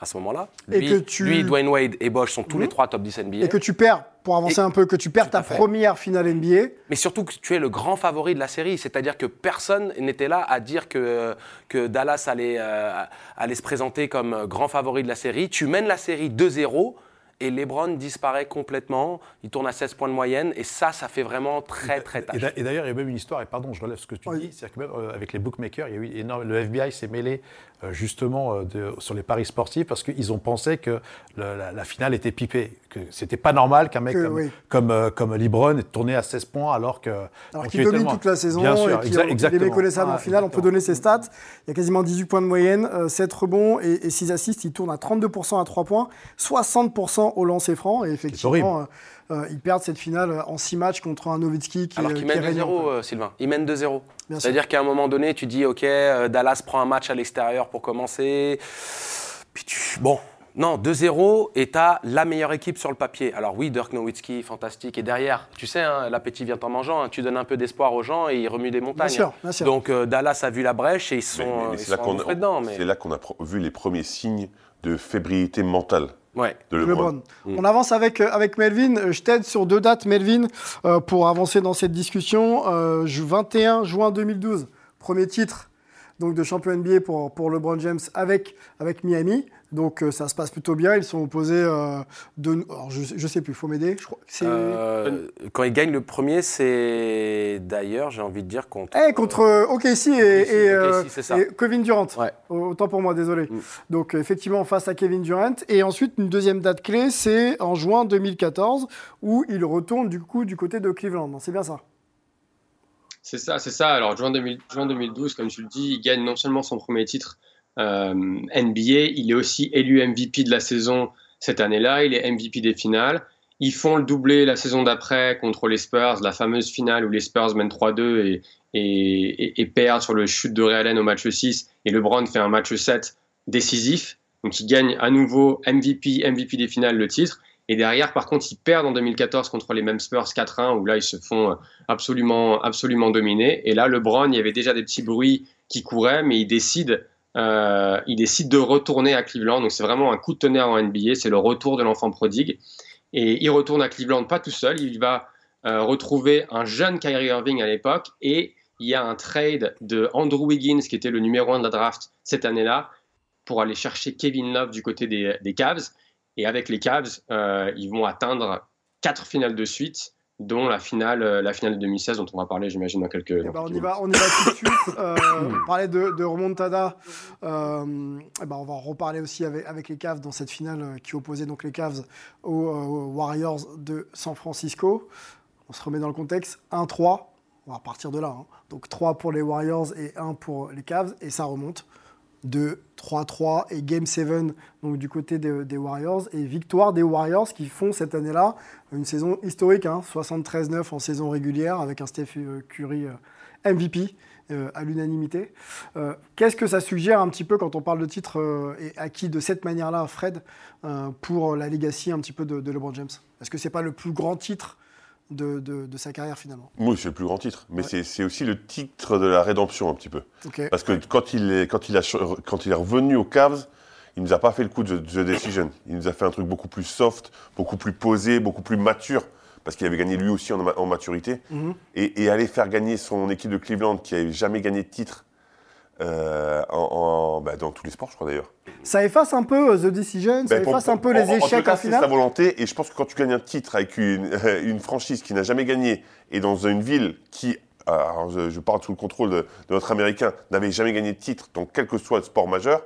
à ce moment-là. Et Lui, que tu- lui, Dwayne Wade et Bosch sont tous Mhm. les trois top 10 NBA. Et que tu perds, pour avancer Et- un peu, que tu perds ta fait. première finale NBA. Mais surtout que tu es le grand favori de la série. C'est-à-dire que personne n'était là à dire que, que Dallas allait, euh, allait se présenter comme grand favori de la série. Tu mènes la série 2-0 et LeBron disparaît complètement. Il tourne à 16 points de moyenne. Et ça, ça fait vraiment très, très Et tâche. Et d'ailleurs, il y a même une histoire, et pardon, je relève ce que tu Oui. dis, c'est-à-dire que même euh, avec les bookmakers, il y a eu énorme, le FBI s'est mêlé euh, justement euh, de- sur les paris sportifs parce qu'ils ont pensé que le- la, la finale était pipée, que c'était pas normal qu'un mec Que, comme, oui. comme, euh, comme LeBron ait tourné à 16 points alors que. Alors qu'il domine toute la saison Bien sûr, et qu'il exa- est exactement. méconnaissable en Ah, finale. On peut exactement. donner ses stats. Il y a quasiment 18 points de moyenne, euh, 7 rebonds et, et 6 assists. Il tourne à 32% à 3 points, 60% au lancer franc. Et effectivement, euh, ils perdent cette finale en 6 matchs contre un Nowitzki qui, Alors est- qu'il qui est mène régnant, 2-0, quoi. euh, Sylvain. Il mène 2-0. Bien sûr. C'est-à-dire qu'à un moment donné, tu dis, OK, euh, Dallas prend un match à l'extérieur pour commencer. Puis tu... Bon, non, 2-0 et t'as la meilleure équipe sur le papier. Alors oui, Dirk Nowitzki, fantastique. Et derrière, tu sais, hein, l'appétit vient en mangeant. hein. Tu donnes un peu d'espoir aux gens et ils remuent des montagnes. Bien sûr, bien sûr. Donc euh, Dallas a vu la brèche et ils sont, Mais- mais- mais ils c'est sont là dedans. Mais... c'est là qu'on a vu les premiers signes de fébrilité mentale Ouais. de LeBron. LeBron. Mm. On avance avec, euh, avec Melvin. Euh, Je t'aide sur deux dates, Melvin, euh, pour avancer dans cette discussion. Euh, ju- 21 juin 2012, premier titre donc, de champion NBA pour, pour LeBron James avec, avec Miami. Donc euh, ça se passe plutôt bien. Ils sont opposés euh, de. Alors, je, je sais plus, faut m'aider. Je crois. Euh, quand ils gagnent le premier, c'est d'ailleurs, j'ai envie de dire, contre. Eh, contre euh, OKC et, et, OKC, c'est ça. et Kevin Durant. Ouais. Autant pour moi, désolé. Mm. Donc, effectivement, face à Kevin Durant. Et ensuite, une deuxième date clé, c'est en juin 2014, où il retourne du coup du côté de Cleveland. C'est bien ça C'est ça, c'est ça. Alors, juin, 2000 juin 2012, comme tu le dis, il gagne non seulement son premier titre NBA, il est aussi élu MVP de la saison cette année-là, il est MVP des finales. Ils font le doublé la saison d'après contre les Spurs, la fameuse finale où les Spurs mènent 3-2 et, perdent sur le chute de Ray Allen au match 6. Et LeBron fait un match 7 décisif. Donc, il gagne à nouveau MVP, MVP des finales, le titre. Et derrière, par contre, ils perdent en 2014 contre les mêmes Spurs 4-1, où là, ils se font absolument, absolument dominé. Et là, LeBron, il y avait déjà des petits bruits qui couraient, mais il décide, euh, il décide de retourner à Cleveland. Donc c'est vraiment un coup de tonnerre en NBA. C'est le retour de l'enfant prodigue. Et il retourne à Cleveland pas tout seul. Il va euh, retrouver un jeune Kyrie Irving à l'époque. Et il y a un trade de Andrew Wiggins, qui était le numéro 1 de la draft cette année-là, pour aller chercher Kevin Love du côté des, Cavs. Et avec les Cavs, euh, ils vont atteindre quatre finales de suite dont la finale, euh, la finale de 2016 dont on va parler, j'imagine, dans quelques. Eh ben, on, y va, on y va tout de suite. Euh, on parlait de, de remontada. Euh, eh ben, on va en reparler aussi avec, avec les Cavs dans cette finale qui opposait donc les Cavs aux, aux Warriors de San Francisco. On se remet dans le contexte. 1-3. On va partir de là. hein. Donc 3 pour les Warriors et 1 pour les Cavs. Et ça remonte de 3-3 et Game 7 donc du côté de- des Warriors et victoire des Warriors qui font cette année-là une saison historique, hein, 73-9 en saison régulière avec un Steph Curry euh, MVP euh, à l'unanimité. Euh, Qu'est-ce que ça suggère un petit peu quand on parle de titre acquis de cette manière-là, Fred, pour la legacy un petit peu de, de LeBron James? Est-ce que c'est pas le plus grand titre de, de- de sa carrière finalement Oui, c'est le plus grand titre. Mais Ouais. c'est- aussi le titre de la rédemption, un petit peu. Parce que quand il est, quand il a, quand il est revenu aux Cavs, il nous a pas fait le coup de The Decision. Il nous a fait un truc beaucoup plus soft, beaucoup plus posé, beaucoup plus mature. Parce qu'il avait gagné lui aussi en maturité. Mhm. Et, et aller faire gagner son équipe de Cleveland, qui n'avait jamais gagné de titre euh, en, en- bah, dans tous les sports, je crois d'ailleurs. Ça efface un peu euh, The Decision, ça Ben, pour- efface un peu en- les en- en tout échecs cas, en c'est sa volonté. Et je pense que quand tu gagnes un titre avec une, une franchise qui n'a jamais gagné et dans une ville qui, alors je, je parle sous le contrôle de, de notre Américain, n'avait jamais gagné de titre, donc quel que soit le sport majeur,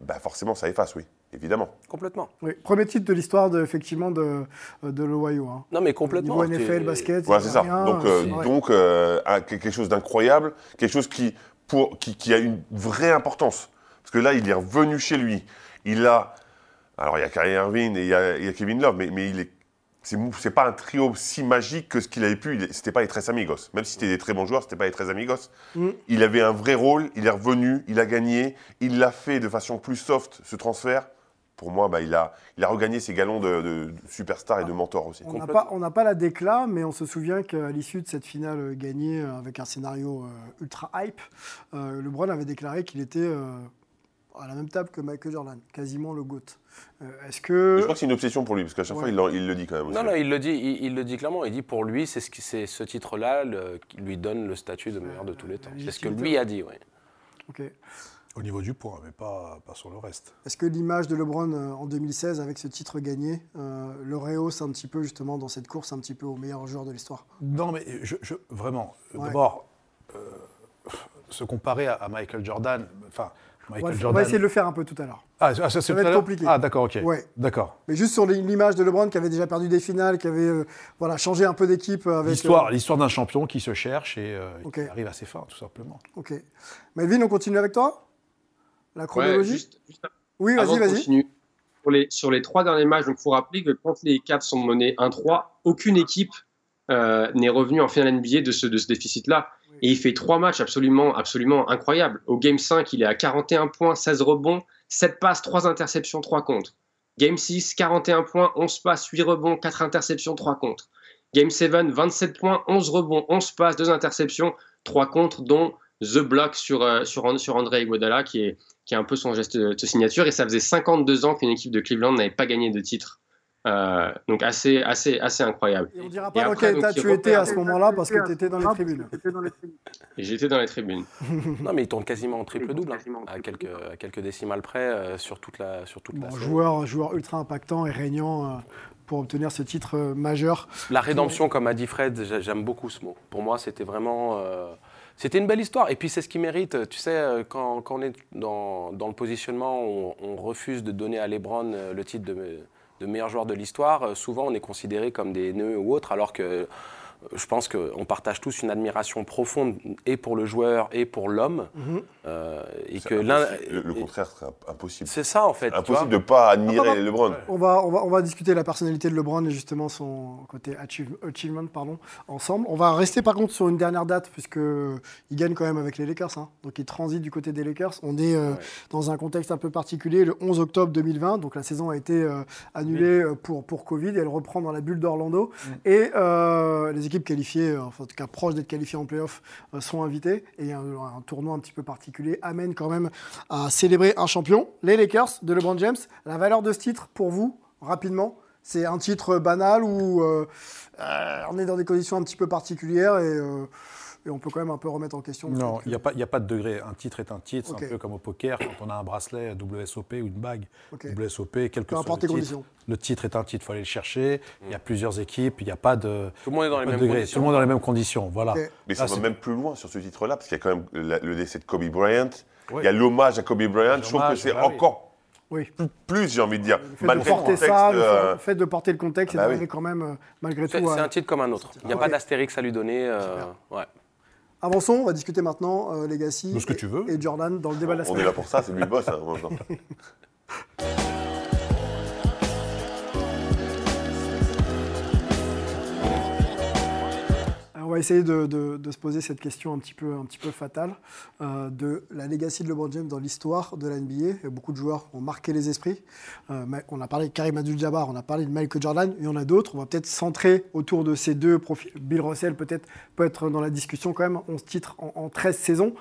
bah forcément ça efface, oui, évidemment. Complètement. Oui, premier titre de l'histoire de, effectivement de, de l'Ohio. Hein. Non, mais complètement. Niveau NFL, basket, Voilà, c'est ça. rien, donc, euh, donc euh, quelque chose d'incroyable, quelque chose qui, pour, qui, qui a une vraie importance. Parce que là, il est revenu chez lui. Il a. Alors, il y a Kyrie Irving et il y a, il y a Kevin Love, mais, mais il est. C'est pas un trio si magique que ce qu'il avait pu. C'était pas les très amigos. Même si c'était des très bons joueurs, c'était pas les très amigos. Mm. Il avait un vrai rôle. Il est revenu. Il a gagné. Il l'a fait de façon plus soft, ce transfert. Pour moi, bah, il, a, il a regagné ses galons de, superstar et de mentor aussi. On n'a pas, on n'a pas la décla, mais on se souvient qu'à l'issue de cette finale gagnée euh, avec un scénario euh, ultra hype, euh, LeBron avait déclaré qu'il était euh, à la même table que Michael Jordan, quasiment le GOAT. Euh, Est-ce que. Je crois que c'est une obsession pour lui, parce qu'à chaque Ouais. fois, il, le- il le dit quand même. aussi. Non, non, il le dit, il, il le dit clairement. Il dit pour lui, c'est ce, qui- ce titre-là qui lui donne le statut de meilleur de tous les temps. C'est ce que lui a dit, oui. Ok. Au niveau du point, mais pas, pas sur le reste. Est-ce que l'image de LeBron euh, en 2016 avec ce titre gagné euh, le rehausse un petit peu justement dans cette course un petit peu au meilleur joueur de l'histoire? Non, mais je, je- vraiment, Ouais. d'abord, euh, se comparer à, à Michael Jordan, enfin, on Michael va, on va Jordan. essayer de le faire un peu tout à l'heure. Ah, ça, ça, va être compliqué. Ah, d'accord, ok. Ouais. D'accord. Mais juste sur l'image de LeBron qui avait déjà perdu des finales, qui avait euh, voilà, changé un peu d'équipe avec. L'histoire, euh, l'histoire d'un champion qui se cherche et euh, Ok. qui arrive à ses fins, tout simplement. ok. Melvin, on continue avec toi? La Ouais, chronologie juste, juste Oui, vas-y, vas-y. Sur les, sur les trois derniers matchs, il faut rappeler que quand les Cavs sont menés 1-3, aucune équipe euh, n'est revenue en finale NBA de ce, de ce déficit-là. Et il fait trois matchs absolument, absolument incroyables. Au Game 5, il est à 41 points, 16 rebonds, 7 passes, 3 interceptions, 3 contre. Game 6, 41 points, 11 passes, 8 rebonds, 4 interceptions, 3 contre. Game 7, 27 points, 11 rebonds, 11 passes, 2 interceptions, 3 contre, dont The Block sur, euh, sur, sur André Iguodala, qui est, qui est un peu son geste de signature. Et ça faisait 52 ans qu'une équipe de Cleveland n'avait pas gagné de titre. Euh, donc assez, assez, assez incroyable. Et on dira Et pas dans après, quel donc, état tu étais à ce moment-là parce que tu étais dans les tribunes. Et j'étais dans les tribunes. Non, mais il tourne quasiment en triple-double, hein, à, quelques, à quelques décimales près euh, sur toute la, sur toute la Bon, joueur, joueur ultra impactant et régnant euh, pour obtenir ce titre euh, majeur. La rédemption, comme a dit Fred, j'a- j'aime beaucoup ce mot. Pour moi, c'était vraiment. Euh, c'était une belle histoire. Et puis, c'est ce qui mérite. Tu sais, euh, quand, on est dans, le positionnement, on, on refuse de donner à LeBron euh, le titre de, de meilleur joueur de l'histoire. euh, Souvent, on est considéré comme des nœuds ou autres, alors que euh, je pense qu'on partage tous une admiration profonde et pour le joueur et pour l'homme. Mhm. Euh, et que l'un. Le, le contraire serait impossible. C'est ça, en fait. Impossible de ne pas admirer Ah. LeBron. On va, on, va, on va discuter de la personnalité de LeBron et justement son côté achieve- achievement pardon, ensemble. On va rester par contre sur une dernière date puisqu'il gagne quand même avec les Lakers. hein. Donc il transite du côté des Lakers. On est euh, Ouais. dans un contexte un peu particulier le 11 octobre 2020. Donc la saison a été euh, annulée pour, pour Covid et elle reprend dans la bulle d'Orlando. Et euh, les équipes qualifiées, euh, en tout cas proches d'être qualifiées en playoff, euh, sont invitées. Et un, tournoi un petit peu particulier amène quand même à célébrer un champion, les Lakers de LeBron James. La valeur de ce titre pour vous, rapidement, c'est un titre banal ou euh, on est dans des conditions un petit peu particulières et, et on peut quand même un peu remettre en question. le Non, il n'y a, pas- il y a pas de degré. Un titre est un titre. C'est un peu comme au poker, quand on a un bracelet WSOP ou une bague. WSOP, quel que Peu soit importe le les titre. conditions. Le titre est un titre, il faut aller le chercher. Il y a plusieurs équipes, il n'y a pas de, Tout le monde est dans les de mêmes degré. conditions. Tout le monde dans les mêmes conditions. Voilà. Mais ça Ah, va c'est- même plus loin sur ce titre-là, parce qu'il y a quand même le décès de Kobe Bryant. Oui. Il y a l'hommage à Kobe Bryant. Je trouve que c'est bah encore Oui. plus, j'ai envie de dire. Le fait de Malgré le porter contexte. ça, le euh, fait de porter le contexte, bah et oui. d'arriver quand même, euh, malgré C'est tout. c'est à- un titre comme un autre. Il n'y a pas d'astérix à lui donner. euh, ouais. Avançons, on va discuter maintenant euh, Legacy De ce que et- tu veux. et Jordan dans le débat de la on semaine. est là pour ça, c'est lui le boss. hein, va essayer de, se poser cette question un petit peu, fatale euh, de la legacy de LeBron James dans l'histoire de la NBA. Beaucoup de joueurs ont marqué les esprits. Euh, on a parlé de Karim Abdul-Jabbar, on a parlé de Michael Jordan, il y en a d'autres. On va peut-être centrer autour de ces deux profils. Bill Russell peut-être peut être dans la discussion quand même, 11 titres en, en 13 saisons.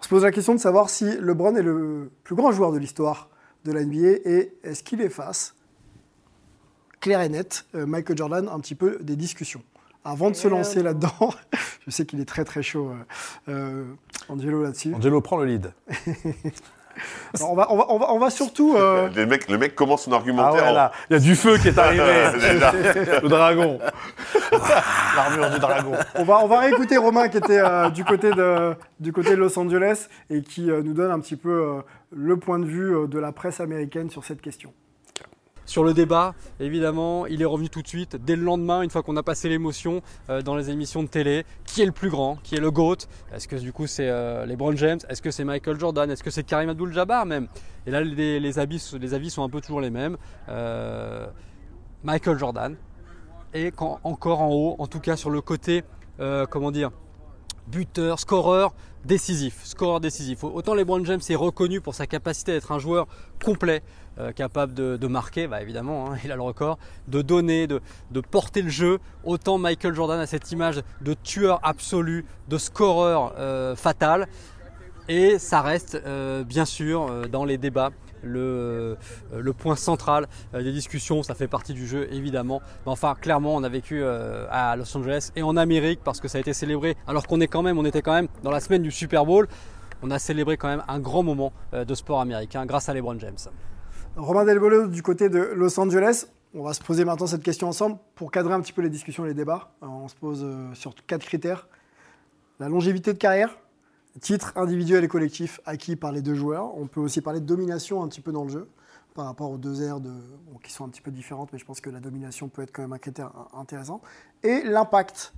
On se pose la question de savoir si LeBron est le plus grand joueur de l'histoire de la NBA et est-ce qu'il efface clair et net, euh, Michael Jordan, un petit peu des discussions. Avant de se lancer là-dedans, je sais qu'il est très très chaud, euh, euh, Angelo, là-dessus. Angelo prend le lead. Alors, On va, on, va, on, va, on va surtout... euh, le, mec, le mec commence son Ah argumentaire. ouais, en- là, il y a du feu qui est arrivé. Le dragon. L'armure du dragon. on, va, on va réécouter Romain qui était euh, du, côté de, du côté de Los Angeles et qui euh, nous donne un petit peu euh, le point de vue de la presse américaine sur cette question. Sur le débat, évidemment, il est revenu tout de suite, dès le lendemain, une fois qu'on a passé l'émotion euh, dans les émissions de télé. Qui est le plus grand Qui est le GOAT? Est-ce que du coup c'est euh, LeBron James? Est-ce que c'est Michael Jordan? Est-ce que c'est Karim Abdul-Jabbar même? Et là, les, avis, sont un peu toujours les mêmes. Euh, Michael Jordan. Et quand, encore en haut, en tout cas sur le côté, comment dire, buteur, scoreur décisif, scoreur décisif. Autant LeBron James est reconnu pour sa capacité d'être un joueur complet, euh, capable de, marquer, bah évidemment, hein, il a le record, de donner, de, porter le jeu. Autant Michael Jordan a cette image de tueur absolu, de scoreur euh, fatal. Et ça reste euh, bien sûr dans les débats le, point central des discussions. Ça fait partie du jeu évidemment. Mais enfin, clairement, on a vécu à Los Angeles et en Amérique parce que ça a été célébré. Alors qu'on est quand même, on était quand même dans la semaine du Super Bowl. On a célébré quand même un grand moment de sport américain grâce à LeBron James. Romain Delbolo du côté de Los Angeles. On va se poser maintenant cette question ensemble pour cadrer un petit peu les discussions et les débats. Euh, On se pose euh, sur quatre critères. La longévité de carrière, titre individuel et collectif acquis par les deux joueurs. On peut aussi parler de domination un petit peu dans le jeu par rapport aux deux aires qui sont un petit peu différentes, mais je pense que la domination peut être quand même un critère in- intéressant. Et l'impact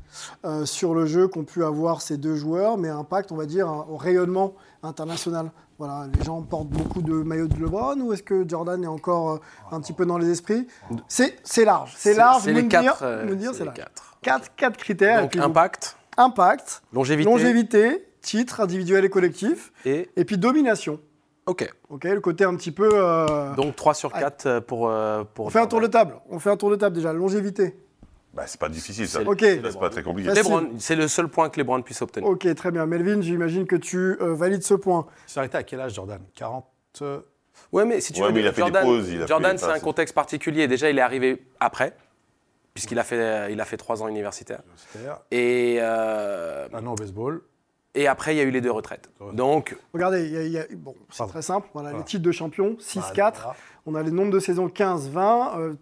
euh, sur le jeu qu'ont pu avoir ces deux joueurs, mais impact, on va dire, au rayonnement international. Voilà, les gens portent beaucoup de maillots de LeBron ou est-ce que Jordan est encore euh, un petit peu dans les esprits? C'est large, c'est large. C'est les quatre. euh, c'est quatre. Quatre, quatre critères. Donc vous- impact, impact, longévité, longévité, titre individuel et collectif, et et puis domination. ok. Ok, le côté un petit peu. euh, Donc 3 sur Ouais. 4 pour, euh, pour. on fait un tour de table. On fait un tour de table déjà. Longévité. Bah, c'est pas difficile, ça. C'est- pas très compliqué. C'est le seul point que LeBron puisse obtenir. Ok, très bien. Melvin, j'imagine que tu euh, valides ce point. Il s'est arrêté à quel âge, Jordan? 40 euh, Ouais, mais si tu Ouais, veux, mais il a fait des Jordan, pauses, il a Jordan, c'est un contexte particulier. Déjà, il est arrivé après, puisqu'il a fait, il a fait trois ans universitaires. universitaire, Et, euh, un an au baseball. et après, il y a eu les deux retraites. Donc, Regardez, il y a- il y a- bon, c'est très simple. Voilà, Voilà. les titres de champion 6-4. Voilà. On a les nombres de saisons 15-20. euh,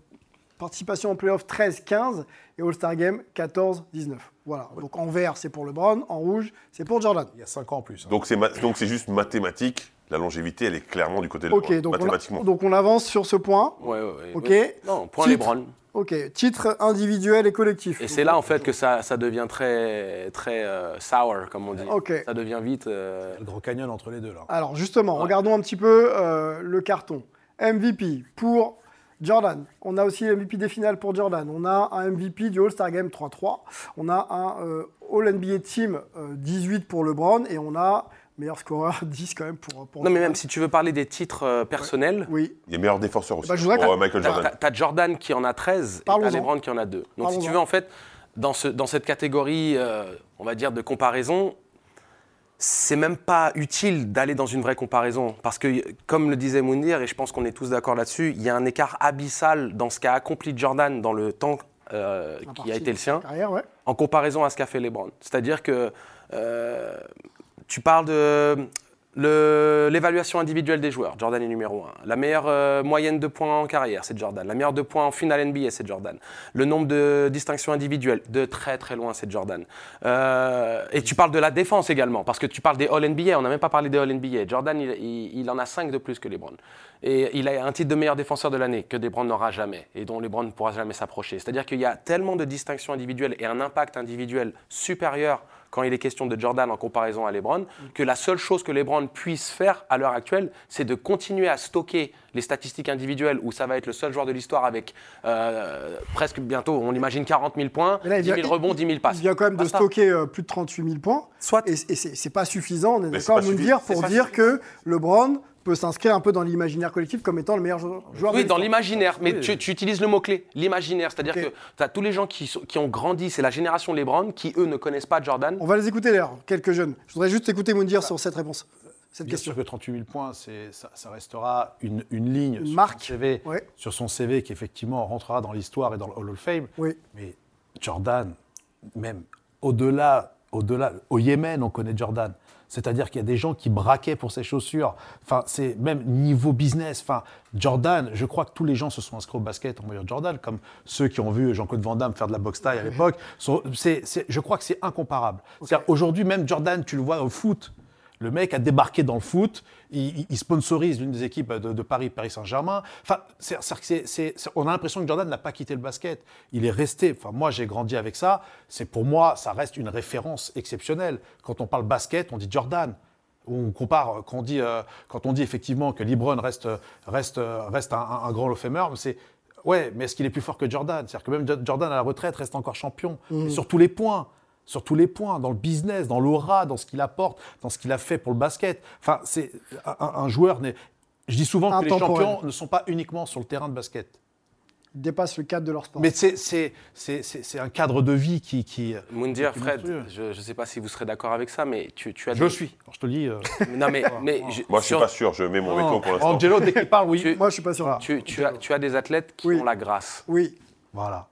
participation en playoff 13-15. Et All-Star Game 14-19. Voilà. Donc en vert, c'est pour LeBron. En rouge, c'est pour Jordan. Il y a 5 ans en plus. hein. Donc c'est ma- donc c'est juste mathématique. La longévité, elle est clairement du côté de Ok, LeBron, donc on, mathématiquement. a- donc on avance sur ce point. ouais, ouais, ouais. Ok. Non, point Titre. LeBron. Ok, titre individuel et collectif. Et c'est là, en fait, que ça, ça devient très, très euh, sour, comme on dit. Ok. Ça devient vite. euh, Le gros canyon entre les deux, là. Alors justement, Ouais. regardons un petit peu euh, le carton. MVP pour Jordan. On a aussi MVP des finales pour Jordan. On a un MVP du All-Star Game 3-3. On a un euh, All-NBA Team euh, 18 pour LeBron. Et on a meilleur scoreur 10 quand même pour, pour Non, mais même si tu veux parler des titres euh, personnels, Oui, Il y a meilleur défenseur aussi. Bah, je voudrais pour euh, Michael T'as- Jordan. T'as t'as Jordan qui en a 13 et t'as LeBron qui en a 2. Donc si tu veux, en fait, dans, ce, dans cette catégorie, euh, on va dire, de comparaison, c'est même pas utile d'aller dans une vraie comparaison. Parce que, comme le disait Mounir, et je pense qu'on est tous d'accord là-dessus, il y a un écart abyssal dans ce qu'a accompli Jordan dans le temps euh, qui a été le sien Carrière, ouais. en comparaison à ce qu'a fait LeBron. C'est-à-dire que euh, tu parles de l'évaluation individuelle des joueurs. Jordan est numéro 1. La meilleure euh, moyenne de points en carrière, c'est Jordan. La meilleure de points en finale NBA, c'est Jordan. Le nombre de distinctions individuelles, de très très loin, c'est Jordan. Euh, et tu parles de la défense également, parce que tu parles des All-NBA. On n'a même pas parlé des All-NBA. Jordan, il, en a 5 de plus que LeBron. Et il a un titre de meilleur défenseur de l'année que LeBron n'aura jamais et dont LeBron ne pourra jamais s'approcher. C'est-à-dire qu'il y a tellement de distinctions individuelles et un impact individuel supérieur quand il est question de Jordan en comparaison à LeBron, que la seule chose que LeBron puisse faire à l'heure actuelle, c'est de continuer à stocker les statistiques individuelles où ça va être le seul joueur de l'histoire avec euh, presque bientôt, on imagine 40 000 points, là, il 10 000 vient- rebonds, 10 000 passes. Il vient quand même de Basta. stocker euh, plus de 38 000 points. Soit. Et, et c'est pas suffisant, on est d'accord, dire, pour dire que LeBron peut s'inscrire un peu dans l'imaginaire collectif comme étant le meilleur jou- joueur de Oui, dans l'imaginaire, mais Oui. tu, tu utilises le mot-clé, l'imaginaire. C'est-à-dire que tu as tous les gens qui, sont- qui ont grandi, c'est la génération LeBron, qui eux ne connaissent pas Jordan. On va les écouter d'ailleurs, quelques jeunes. Je voudrais juste écouter Moundir sur cette réponse, cette Bien question. sûr que 38 000 points, ça, ça restera une, une ligne Une sur, marque, Son CV, ouais. sur son CV qui effectivement rentrera dans l'histoire et dans le Hall of Fame. Oui. Mais Jordan, même au-delà, au-delà, au Yémen, on connaît Jordan. C'est-à-dire qu'il y a des gens qui braquaient pour ses chaussures. Enfin, c'est même niveau business. Enfin, Jordan, je crois que tous les gens se sont inscrits au basket en voyant Jordan, comme ceux qui ont vu Jean-Claude Van Damme faire de la boxe taille à l'époque. je crois que c'est incomparable. C'est-à-dire, Aujourd'hui, même Jordan, tu le vois au foot. Le mec a débarqué dans le foot, il, sponsorise l'une des équipes de, de Paris, Paris Saint-Germain. Enfin, on a l'impression que Jordan n'a pas quitté le basket. Il est resté. Enfin, moi, j'ai grandi avec ça. C'est pour moi, ça reste une référence exceptionnelle. Quand on parle basket, on dit Jordan. On compare quand on dit, euh, quand on dit effectivement que LeBron reste, reste, reste un, un- un grand Famer, c'est ouais, mais est-ce qu'il est plus fort que Jordan? C'est-à-dire que même Jordan à la retraite reste encore champion Et sur tous les points sur tous les points, dans le business, dans l'aura, dans ce qu'il apporte, dans ce qu'il a fait pour le basket. Enfin, c'est un, un joueur. Je dis souvent que les champions ne sont pas uniquement sur le terrain de basket. Ils dépassent le cadre de leur sport. Mais c'est- c'est c'est- c'est- c'est un cadre de vie qui. qui Moundir, qui Fred, je ne sais pas si vous serez d'accord avec ça, mais tu, tu as Je des- suis. Je te le dis. euh, Non, mais, mais je- Moi, je suis sur- pas sûr, je mets mon veto pour l'instant. Angelo, dès qu'il parle, oui. Tu- Moi, je suis pas sûr. tu, tu as, tu as des athlètes qui Oui. ont la grâce. Oui, Voilà.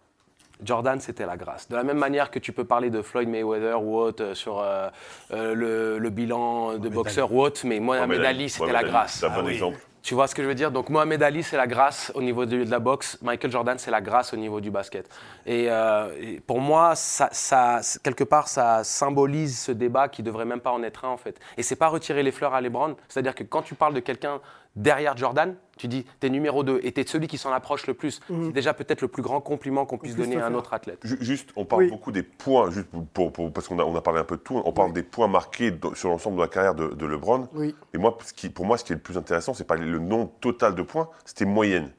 Jordan, c'était la grâce. De la même manière que tu peux parler de Floyd Mayweather ou autre euh, sur euh, euh, le, le bilan de boxeur ou autre, mais Mohamed Ali, c'était la grâce. C'est un bon Ah oui. exemple. Tu vois ce que je veux dire? Donc Mohamed Ali, c'est la grâce au niveau de, de la boxe. Michael Jordan, c'est la grâce au niveau du basket. Et, euh, et pour moi, ça, ça- quelque part, ça symbolise ce débat qui devrait même pas en être un en fait. Et c'est pas retirer les fleurs à LeBron. C'est-à-dire que quand tu parles de quelqu'un derrière Jordan, tu dis t'es numéro 2 et t'es celui qui s'en approche le plus. C'est déjà peut-être le plus grand compliment qu'on puisse donner à un autre athlète. Ju- Juste, on parle Oui. beaucoup des points, juste pour, pour- parce qu'on a, on a parlé un peu de tout, on parle des points marqués do- sur l'ensemble de la carrière de, de LeBron. oui. Et moi, ce qui, pour moi, ce qui est le plus intéressant, c'est pas le nombre total de points, c'était moyenne.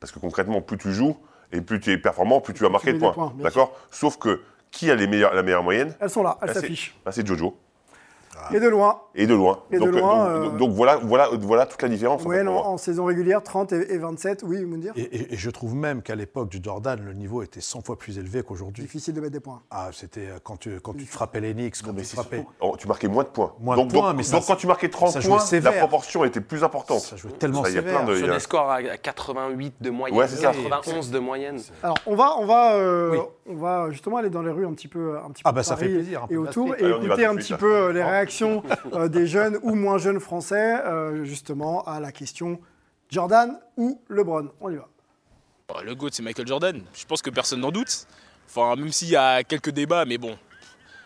Parce que concrètement, plus tu joues et plus tu es performant, plus tu vas marquer de des points. points, D'accord Sauf que qui a les meilleurs, la meilleure moyenne Elles sont là, elles c'est- s'affichent. bah, C'est Jojo. Et de loin. Et de loin. Et de donc, euh, loin, donc, euh, donc- donc voilà, voilà, voilà toute la différence. en fait, en, saison régulière, 30 et, et 27. Oui, Moundir Et, et- et je trouve même qu'à l'époque de Jordan, le niveau était 100 fois plus élevé qu'aujourd'hui. Difficile de mettre des points. Ah, c'était euh, quand tu, quand tu te frappais les Knicks, quand Mais tu frappais. surtout- oh, tu marquais moins de points. Moins de donc, points, donc- mais ça- donc quand tu marquais 30 ça jouait points, sévère. la proportion était plus importante. Ça jouait tellement Ça, il y a plein de- Sur a- des scores à 88 de moyenne, Ouais, c'est ça. 91 de moyenne. Alors, on va, on va, euh, Oui. On va justement aller dans les rues un petit peu, un petit Ah peu bah, ça Paris fait plaisir, un peu et autour et écouter un petit suite, peu euh, les réactions euh, des jeunes ou moins jeunes français euh, justement à la question Jordan ou LeBron. On y va. Bah, Le GOAT, c'est Michael Jordan. Je pense que personne n'en doute. Enfin, même s'il y a quelques débats, mais bon,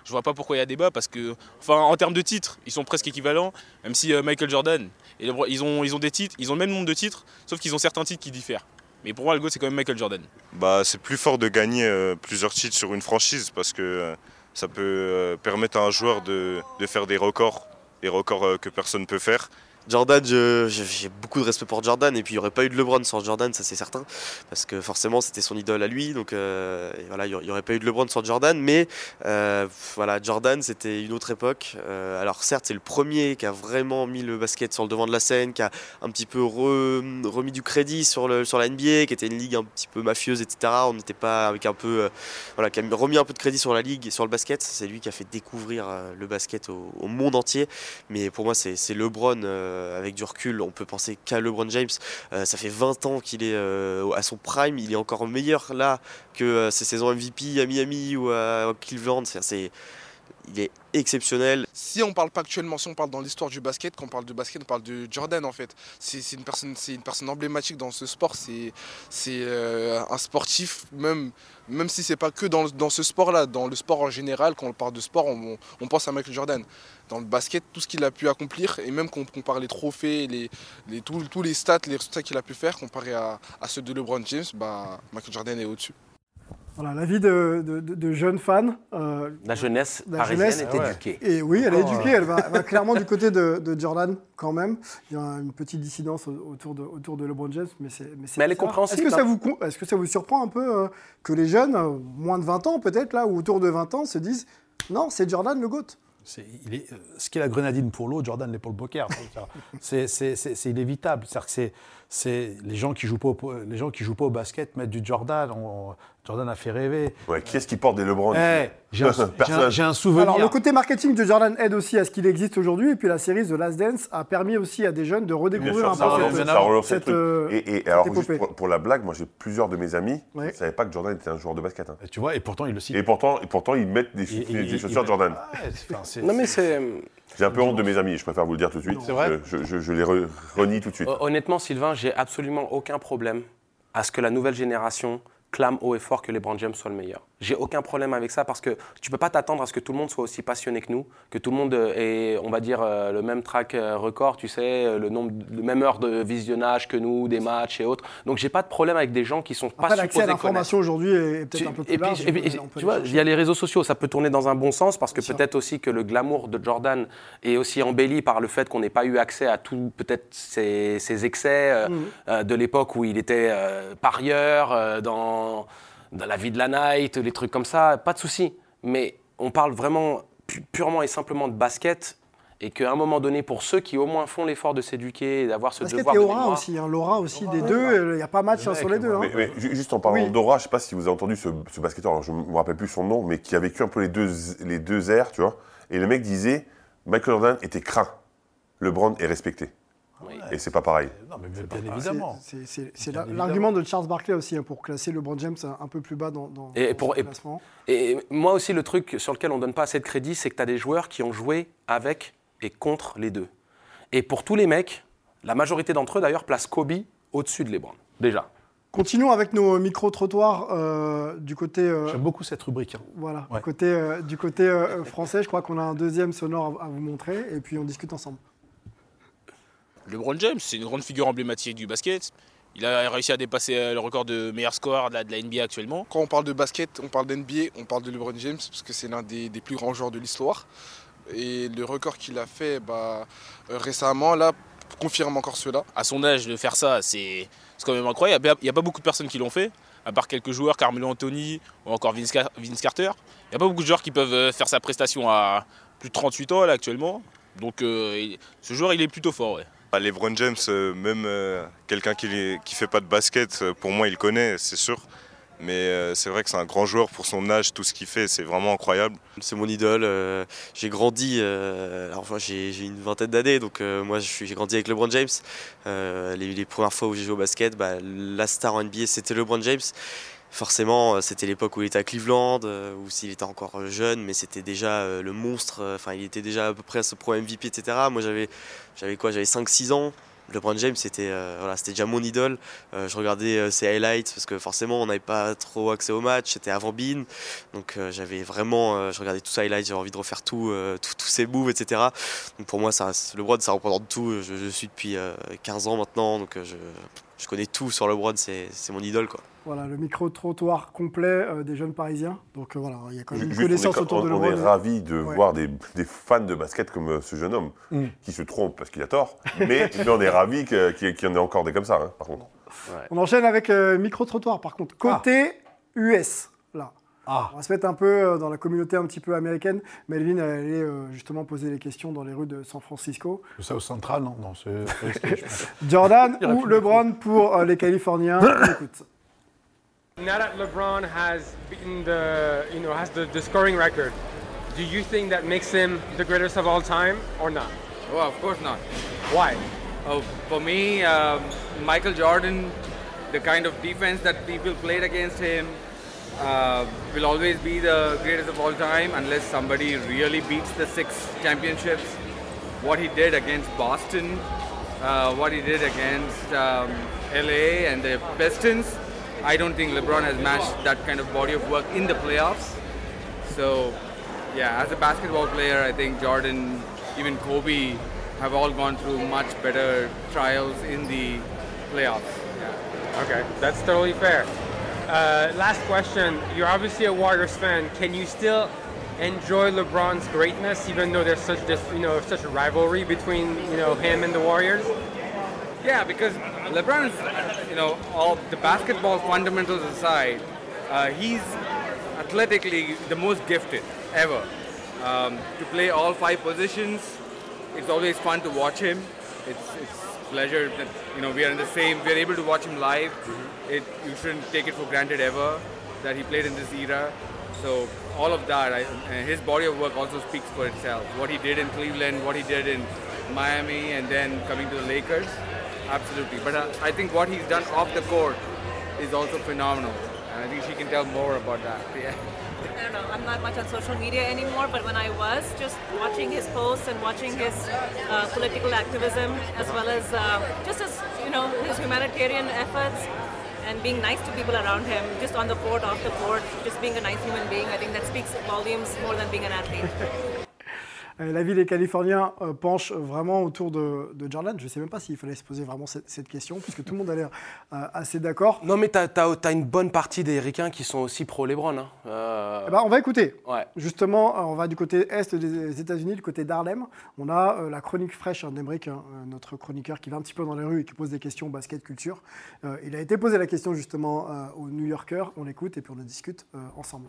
je vois pas pourquoi il y a débat parce que, enfin, en termes de titres, ils sont presque équivalents. Même si euh, Michael Jordan, et LeBron, ils ont, ils ont des titres, ils ont le même nombre de titres, sauf qu'ils ont certains titres qui diffèrent. Mais pour moi, le c'est quand même Michael Jordan. Bah, c'est plus fort de gagner euh, plusieurs titres sur une franchise parce que euh, ça peut euh, permettre à un joueur de, faire des records, des records que personne ne peut faire. Jordan, j'ai beaucoup de respect pour Jordan et puis il n'y aurait pas eu de LeBron sans Jordan, ça c'est certain, parce que forcément c'était son idole à lui, donc euh, voilà, il n'y aurait pas eu de LeBron sans Jordan, mais euh, voilà, Jordan c'était une autre époque. Euh, alors certes c'est le premier qui a vraiment mis le basket sur le devant de la scène, qui a un petit peu re- remis du crédit sur, le, sur la NBA, qui était une ligue un petit peu mafieuse, etc. On n'était pas avec un peu, voilà, qui a remis un peu de crédit sur la ligue et sur le basket. C'est lui qui a fait découvrir le basket au, au monde entier. Mais pour moi, c'est LeBron avec du recul. On peut penser qu'à LeBron James. Euh, ça fait 20 ans qu'il est euh, à son prime. Il est encore meilleur là que euh, ses saisons MVP à Miami ou à Cleveland. C'est, il est exceptionnel. Si on parle pas actuellement, si on parle dans l'histoire du basket, quand on parle de basket, on parle de Jordan en fait. C'est une personne, c'est une personne emblématique dans ce sport. C'est euh, un sportif, même même si c'est pas que dans, dans ce sport-là, dans le sport en général, quand on parle de sport, on, pense à Michael Jordan. Dans le basket, tout ce qu'il a pu accomplir, et même quand on compare les trophées, les, tous les stats, les résultats qu'il a pu faire, comparé à, à ceux de LeBron James, bah, Michael Jordan est au-dessus. Voilà, l'avis de, de, de- de jeunes fans. euh, La jeunesse La parisienne jeunesse, est ouais. éduquée. et oui, elle est Encore, éduquée, elle va, elle va clairement du côté de, de Jordan quand même. Il y a une petite dissidence au- autour de, autour de LeBron James, mais c'est c'est Mais elle est compréhensible, Est-ce que, ça hein. vous, con- est-ce que ça vous surprend un peu euh, que les jeunes, euh, moins de 20 ans peut-être, là, ou autour de 20 ans, se disent non, c'est Jordan le GOAT? C'est- il est, euh, ce qui est la grenadine pour l'eau, Jordan l'est pour le poker. C'est c'est- c'est- c'est inévitable. C'est-à-dire que c'est- c'est les gens qui jouent pas au, les gens qui jouent pas au basket mettent du Jordan. On- Jordan a fait rêver. Ouais, qui est-ce qui porte des LeBron Eh, j'ai un, j'ai un- Personne. j'ai un souvenir. Alors, le côté marketing de Jordan aide aussi à ce qu'il existe aujourd'hui. Et puis, la série The Last Dance a permis aussi à des jeunes de redécouvrir sûr, un ça peu cette, ça relance le cette, truc. euh, Et, et alors, juste pour, pour la blague, moi j'ai plusieurs de mes amis Ouais. qui ne savaient pas que Jordan était un joueur de basket. hein. Et Tu vois, et pourtant il le cite. Et pourtant, et pourtant, ils mettent des, Il- des- chaussures Jordan. Non mais c'est J'ai un peu honte de mes amis, je préfère vous le dire tout de suite. C'est vrai Je, je- je les re- renie tout de suite. Hon- Honnêtement, Sylvain, j'ai absolument aucun problème à ce que la nouvelle génération clame haut et fort que LeBron James soit le meilleur. J'ai aucun problème avec ça parce que tu peux pas t'attendre à ce que tout le monde soit aussi passionné que nous, que tout le monde euh, ait, on va dire, euh, le même track euh, record, tu sais, le nombre, le même heure de visionnage que nous, des matchs et autres. Donc j'ai pas de problème avec des gens qui sont pas Après, supposés à l'information aujourd'hui est peut-être un peu plus et puis, large. et puis, tu vois, il y a les réseaux sociaux, ça peut tourner dans un bon sens parce que peut-être aussi que le glamour de Jordan est aussi embelli par le fait qu'on n'ait pas eu accès à tout, peut-être ses, ses excès euh, euh, de l'époque où il était euh, parieur dans, dans la vie de la night, les trucs comme ça, pas de souci. Mais on parle vraiment pu- purement et simplement de basket. Et qu'à un moment donné, pour ceux qui au moins font l'effort de s'éduquer et d'avoir ce Basket devoir et aura aussi, hein, l'aura aussi des deux, il n'y a pas match hein, sur les deux. hein. Mais, mais ju- juste en parlant Oui. d'Aura, je sais pas si vous avez entendu ce, ce basketteur, alors je ne me rappelle plus son nom, mais qui a vécu un peu les deux, les deux ères, tu vois. Et le mec disait Michael Jordan était craint, LeBron est respecté. Et c'est pas pareil. Non, mais bien C'est- évidemment. C'est l'argument de Charles Barkley aussi hein, pour classer LeBron James un, peu plus bas dans, dans, Et dans pour- son et- classement. Et moi aussi, le truc sur lequel on donne pas assez de crédit, c'est que tu as des joueurs qui ont joué avec et contre les deux. Et pour tous les mecs, la majorité d'entre eux d'ailleurs placent Kobe au-dessus de LeBron. Déjà. Continuons avec nos micro-trottoirs euh, du côté. euh, J'aime beaucoup cette rubrique. hein. Voilà, Ouais. du côté, euh, du côté euh, français, je crois qu'on a un deuxième sonore à, à vous montrer et puis on discute ensemble. LeBron James, c'est une grande figure emblématique du basket. Il a réussi à dépasser euh, le record de meilleur score de la, de la NBA actuellement. Quand on parle de basket, on parle d'NBA, on parle de LeBron James parce que c'est l'un des, des plus grands joueurs de l'histoire. Et le record qu'il a fait bah, euh, récemment, là, confirme encore cela. À son âge, de faire ça, c'est quand même incroyable. Il n'y a pas beaucoup de personnes qui l'ont fait, à part quelques joueurs, Carmelo Anthony ou encore Vince, Car- Vince Carter. Il n'y a pas beaucoup de joueurs qui peuvent euh, faire sa prestation à plus de 38 ans là, actuellement. Donc euh, ce joueur, il est plutôt fort. Ouais. Ah, LeBron James, euh, même euh, quelqu'un qui ne fait pas de basket, euh, pour moi, il connaît, c'est sûr. Mais c'est vrai que c'est un grand joueur pour son âge, tout ce qu'il fait, c'est vraiment incroyable. C'est mon idole. j'ai grandi, j'ai une vingtaine d'années, donc moi j'ai grandi avec LeBron James. Les, les premières fois où j'ai joué au basket, bah, la star en NBA c'était LeBron James. Forcément, euh, c'était l'époque où il était à Cleveland, euh, ou s'il était encore euh, jeune, mais c'était déjà le monstre. Enfin, il était déjà à peu près à ce pro MVP, etc. Moi j'avais, j'avais quoi? J'avais 5-6 ans. LeBron James, c'était voilà, c'était déjà mon idole. Je regardais ses highlights parce que forcément, on n'avait pas trop accès au match. C'était avant Bean, donc j'avais vraiment, je regardais tous ses highlights, j'avais envie de refaire tout, tous ses moves, etc. Donc pour moi, ça, LeBron, ça représente tout. Je, suis depuis euh, 15 ans maintenant, donc je, je connais tout sur LeBron. C'est c'est mon idole, quoi. Voilà, le micro-trottoir complet euh, des jeunes parisiens. Donc euh, voilà, il y a quand même une Juste, on est connaissance co- autour de on, on est ravis de Ouais. voir des, des fans de basket comme euh, ce jeune homme, Mm. qui se trompe parce qu'il a tort, mais, mais on est ravis qu'il y, en ait encore des comme ça, hein, par contre. On enchaîne avec euh, micro-trottoir par contre. Côté US, là. Ah. On va se mettre un peu dans la communauté un petit peu américaine. Melvin elle allait justement poser les questions dans les rues de San Francisco. Le South Central, non, non. Jordan ou LeBron pour les Californiens écoute. Now that LeBron has beaten the, you know, has the, the scoring record, do you think that makes him the greatest of all time or not? Well, of course not. Why? Oh, for me, um, Michael Jordan, the kind of defense that people played against him, uh, will always be the greatest of all time unless somebody really beats the six championships. What he did against Boston, uh, what he did against um, LA and the Pistons, I don't think LeBron has matched that kind of body of work in the playoffs. So, yeah, as a basketball player, I think Jordan, even Kobe, have all gone through much better trials in the playoffs. Okay, that's totally fair. Uh, last question. You're obviously a Warriors fan. Can you still enjoy LeBron's greatness, even though there's such this, you know, such a rivalry between you know him and the Warriors? Yeah, because LeBron's, you know, all the basketball fundamentals aside, uh, he's athletically the most gifted ever. Um, to play all five positions, it's always fun to watch him. It's, it's pleasure that you know we are in the same. We are able to watch him live. It, you shouldn't take it for granted ever that he played in this era. So all of that, I, and his body of work also speaks for itself. What he did in Cleveland, what he did in Miami, and then coming to the Lakers, absolutely. But uh, I think what he's done off the court is also phenomenal, and I think she can tell more about that. Yeah. I don't know, I'm not much on social media anymore, but when I was, just watching his posts and watching his uh, political activism, as well as uh, just as, you know, his humanitarian efforts and being nice to people around him, just on the court, off the court, just being a nice human being, I think that speaks volumes more than being an athlete. Euh, La vie des Californiens euh, penche vraiment autour de, de Jordan. Je ne sais même pas s'il fallait se poser vraiment cette, cette question, puisque tout le monde a l'air euh, assez d'accord. Non, mais tu as, une bonne partie des Ricains qui sont aussi pro-Lebron. Hein. Euh, Eh ben, on va écouter. Ouais. Justement, on va du côté est des États-Unis, du côté d'Harlem. On a euh, la chronique fraîche hein, d'Emeric, notre chroniqueur qui va un petit peu dans les rues et qui pose des questions basket culture. Euh, il a été posé la question justement aux New Yorkers. On l'écoute et puis on discute ensemble.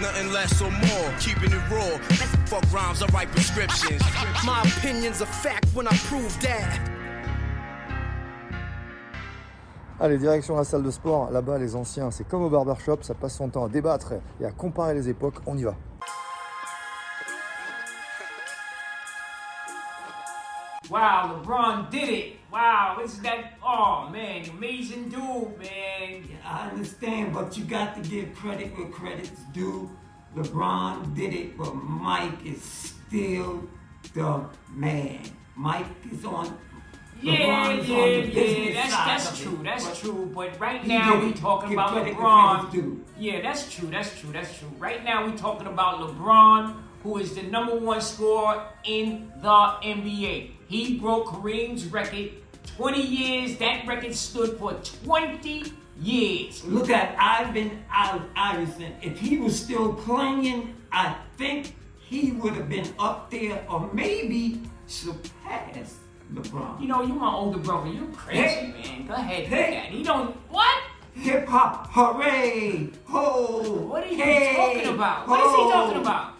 nothing less or more. Keeping it raw. Fuck rhymes, I write prescriptions. My opinion's a fact when I prove that. Allez, direction la salle de sport. Là-bas, les anciens, c'est comme au barbershop, ça passe son temps à débattre et à comparer les époques. On y va. Wow, LeBron did it. Wow, isn't that, oh man, amazing dude, man. I understand, but you got to give credit where credit's due. LeBron did it, but Mike is still the man. Mike is on. Yeah, yeah, on the yeah, that's, side that's of it, true, that's but true. But right now we talking about LeBron. Yeah, that's true, that's true, that's true. Right now we talking about LeBron, who is the number one scorer in the NBA. He broke Kareem's record 20 years. That record stood for 20 years. Look at Ivan Iverson. If he was still playing, I think he would have been up there or maybe surpassed LeBron. You know, you my older brother. You crazy, Hey. man. Go ahead, Hey. that. He don't. What? Hip hop, hooray! Ho! What are you hey, talking about? What is he talking about?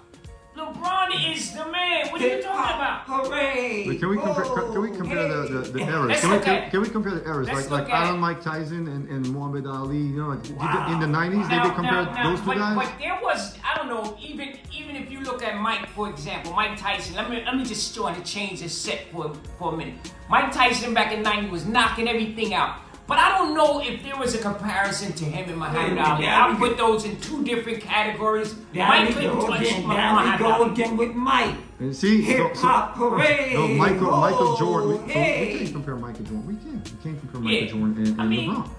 LeBron is the man. What are you talking about? Hooray! Wait, can we compare? Can we compare the, the, the eras? Let's Can we, look at- can we compare the errors? let's Like like look at Alan. Mike Tyson and, and Muhammad Ali. You know, like Wow. in the ah. '90s, Now- did they compare now- now, those two but, guys? But there was, I don't know, even even if you look at Mike, for example, Mike Tyson. Let me let me just try to change the set for for a minute. Mike Tyson back in '90 was knocking everything out. But I don't know if there was a comparison to him and Muhammad Wait, Ali. now I we put those in two different categories. Down Mike we couldn't go touch again. Muhammad Down we go Ali. again with Mike. And see, Hip so- hop, hooray! No, Michael, Michael Jordan. We, so hey. we can't compare Michael Jordan. We can't. We can't compare Yeah. Michael Jordan and, and LeBron.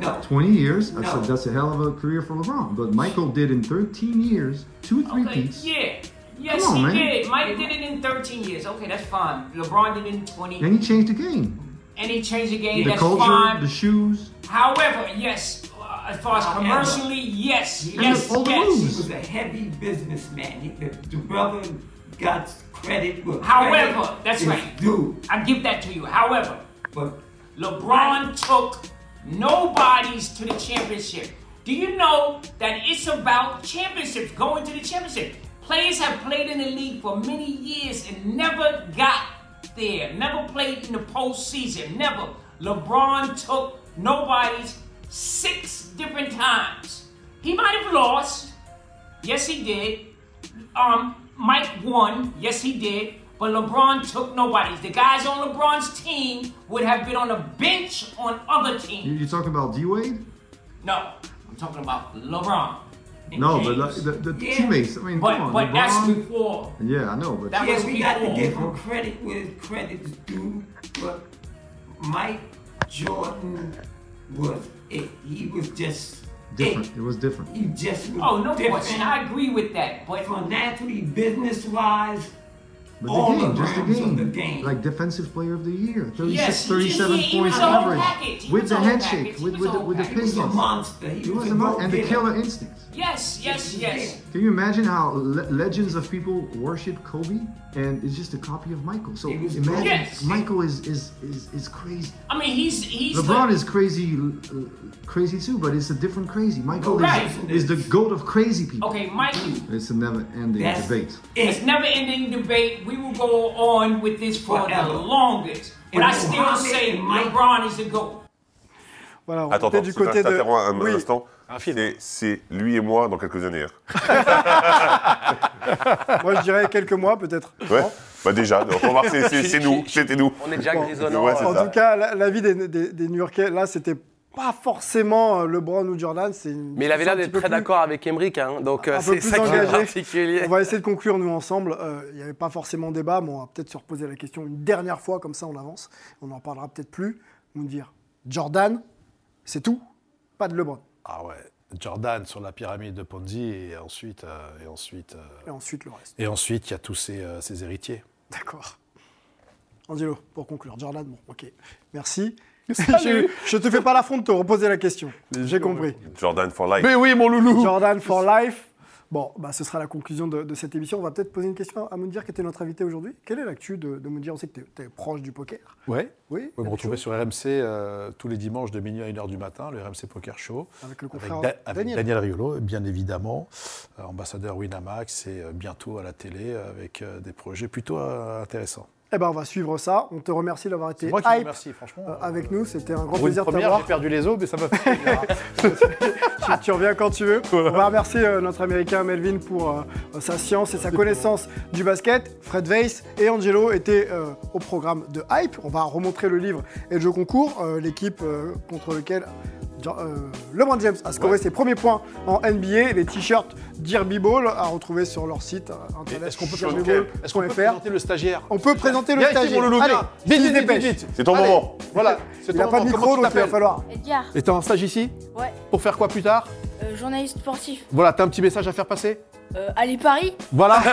No. 20 years. That's, No. a, that's a hell of a career for LeBron. But Michael did in 13 years two three Okay, peats, yeah. Yes, Come on, he man. did. Mike did it in 13 years. Okay, that's fine. LeBron did it in 20. and he changed the game. And he changed the game. the that's culture, fine. the shoes. However, yes, uh, as far as However. commercially, yes, He yes, was- yes. He was a heavy businessman. He, the, the brother got credit. Where However, credit that's right. Due. I give that to you. However, But LeBron took nobodies to the championship. Do you know that it's about championships, going to the championship? Players have played in the league for many years and never got there, never played in the postseason, never. LeBron took nobody's six different times. He might have lost. Yes, he did. Um, Mike won. Yes, he did. But LeBron took nobody's. The guys on LeBron's team would have been on the bench on other teams. You, talking about D Wade? No, I'm talking about LeBron. And No, but like, the, the Yeah. teammates. I mean, But- come on, but that's before. Yeah, I know, but That yeah, was we got to before. give him credit where credit's due. But Mike Jordan was it. He was just different. It. It was different. He just was Oh, no different. and I agree with that. But financially, business wise, But all the game, just the game. the game. Like defensive player of the year, 36, Yes, 37 he- he points was a whole average package. With the a handshake, with was with the, whole with the package. He was a monster. He He was was a a mon- and the killer instincts. Yes, yes, yes. Can you imagine how le- legends of people worship Kobe, and it's just a copy of Michael? So imagine Yes. Michael is is is, is crazy. I mean, he's he's LeBron the, is crazy, uh, crazy too, but it's a different crazy. Michael Right. is, is the goat of crazy people. Okay, Mikey. It's a never-ending That's debate. It's never ending debate. We will go on with this for Forever. the longest. But And I still say and Mike- LeBron is the GOAT. Voilà, on Attends, était attends, du je côté de. t'interromps un, Oui. instant. C'est- C'est lui et moi dans quelques années. hein. Moi, je dirais quelques mois, peut-être. Ouais, bah déjà, donc on va voir, c'est- nous, c'était nous. On est déjà grisonnant. Ouais, c'est En ça. tout cas, la- l'avis des, des, des New-Yorkais, là, c'était pas forcément euh, LeBron ou Jordan. c'est Mais il avait un l'air d'être petit peu très plus- d'accord avec Emric, hein, donc euh, un c'est ça qui est particulier. On va essayer de conclure, nous, ensemble. Euh, Il n'y avait pas forcément débat, mais on va peut-être se reposer la question une dernière fois, comme ça on avance. On n'en parlera peut-être plus. Nous dire Jordan, c'est tout, pas de LeBron. Ah ouais, Jordan sur la pyramide de Ponzi et ensuite, euh, et ensuite, euh, Et ensuite le reste. et ensuite il y a tous ses, euh, ses héritiers. D'accord. Angelo, pour conclure. Jordan, bon, ok. Merci. Je, je te fais pas l'affront de te reposer la question. J'ai compris. Jordan for life. Mais oui, mon loulou. Jordan for life. Bon, bah, ce sera la conclusion de, de cette émission. On va peut-être poser une question à Moundir, qui était notre invité aujourd'hui. Quelle est l'actu de, de Moundir? On sait que tu es, proche du poker. Ouais. Oui. Vous me retrouvez sur RMC euh, tous les dimanches de minuit à 1h du matin, le RMC Poker Show. Avec le confrère Da- avec Daniel. Daniel Riolo, bien évidemment, euh, ambassadeur Winamax et euh, bientôt à la télé avec des projets plutôt intéressants. Eh ben, on va suivre ça. On te remercie d'avoir été moi qui vous hype remercie, franchement. avec nous. C'était un grand plaisir de t'avoir. j'ai perdu les os, mais ça m'a fait plaisir. Hein. tu, tu reviens quand tu veux. On va remercier euh, notre américain Melvin pour euh, sa science et sa connaissance du basket. Fred Weiss et Angelo étaient euh, au programme de Hype. On va remontrer le livre et le jeu concours, euh, l'équipe euh, contre lequel Jo- euh, LeBron James a scoré Ouais. ses premiers points en NBA. Les t-shirts Derby Ball à retrouver sur leur site euh, internet. Est-ce qu'on peut, Derby présenter, Ball est-ce qu'on peut présenter le stagiaire On peut présenter le stagiaire. Allez, vite, Vite, vite, vite. C'est ton Allez, moment. Voilà, c'est Il ton n'a pas de micro, donc il va falloir. Edgar, Et t'es en stage ici ouais, Pour faire quoi plus tard euh, journaliste sportif. Voilà, t'as un petit message à faire passer Euh, allez Paris Voilà.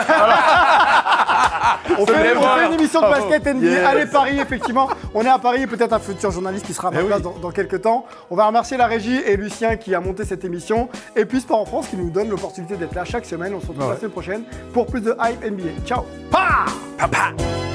On fait, on une émission de basket NBA. Yes. Allez Paris, effectivement. On est à Paris, peut-être un futur journaliste qui sera à ma Eh place oui. dans, dans quelques temps. On va remercier la régie et Lucien qui a monté cette émission. Et puis Sport en France qui nous donne l'opportunité d'être là chaque semaine. On se retrouve Ouais. la semaine prochaine pour plus de hype NBA. Ciao. Pa Pa, pa.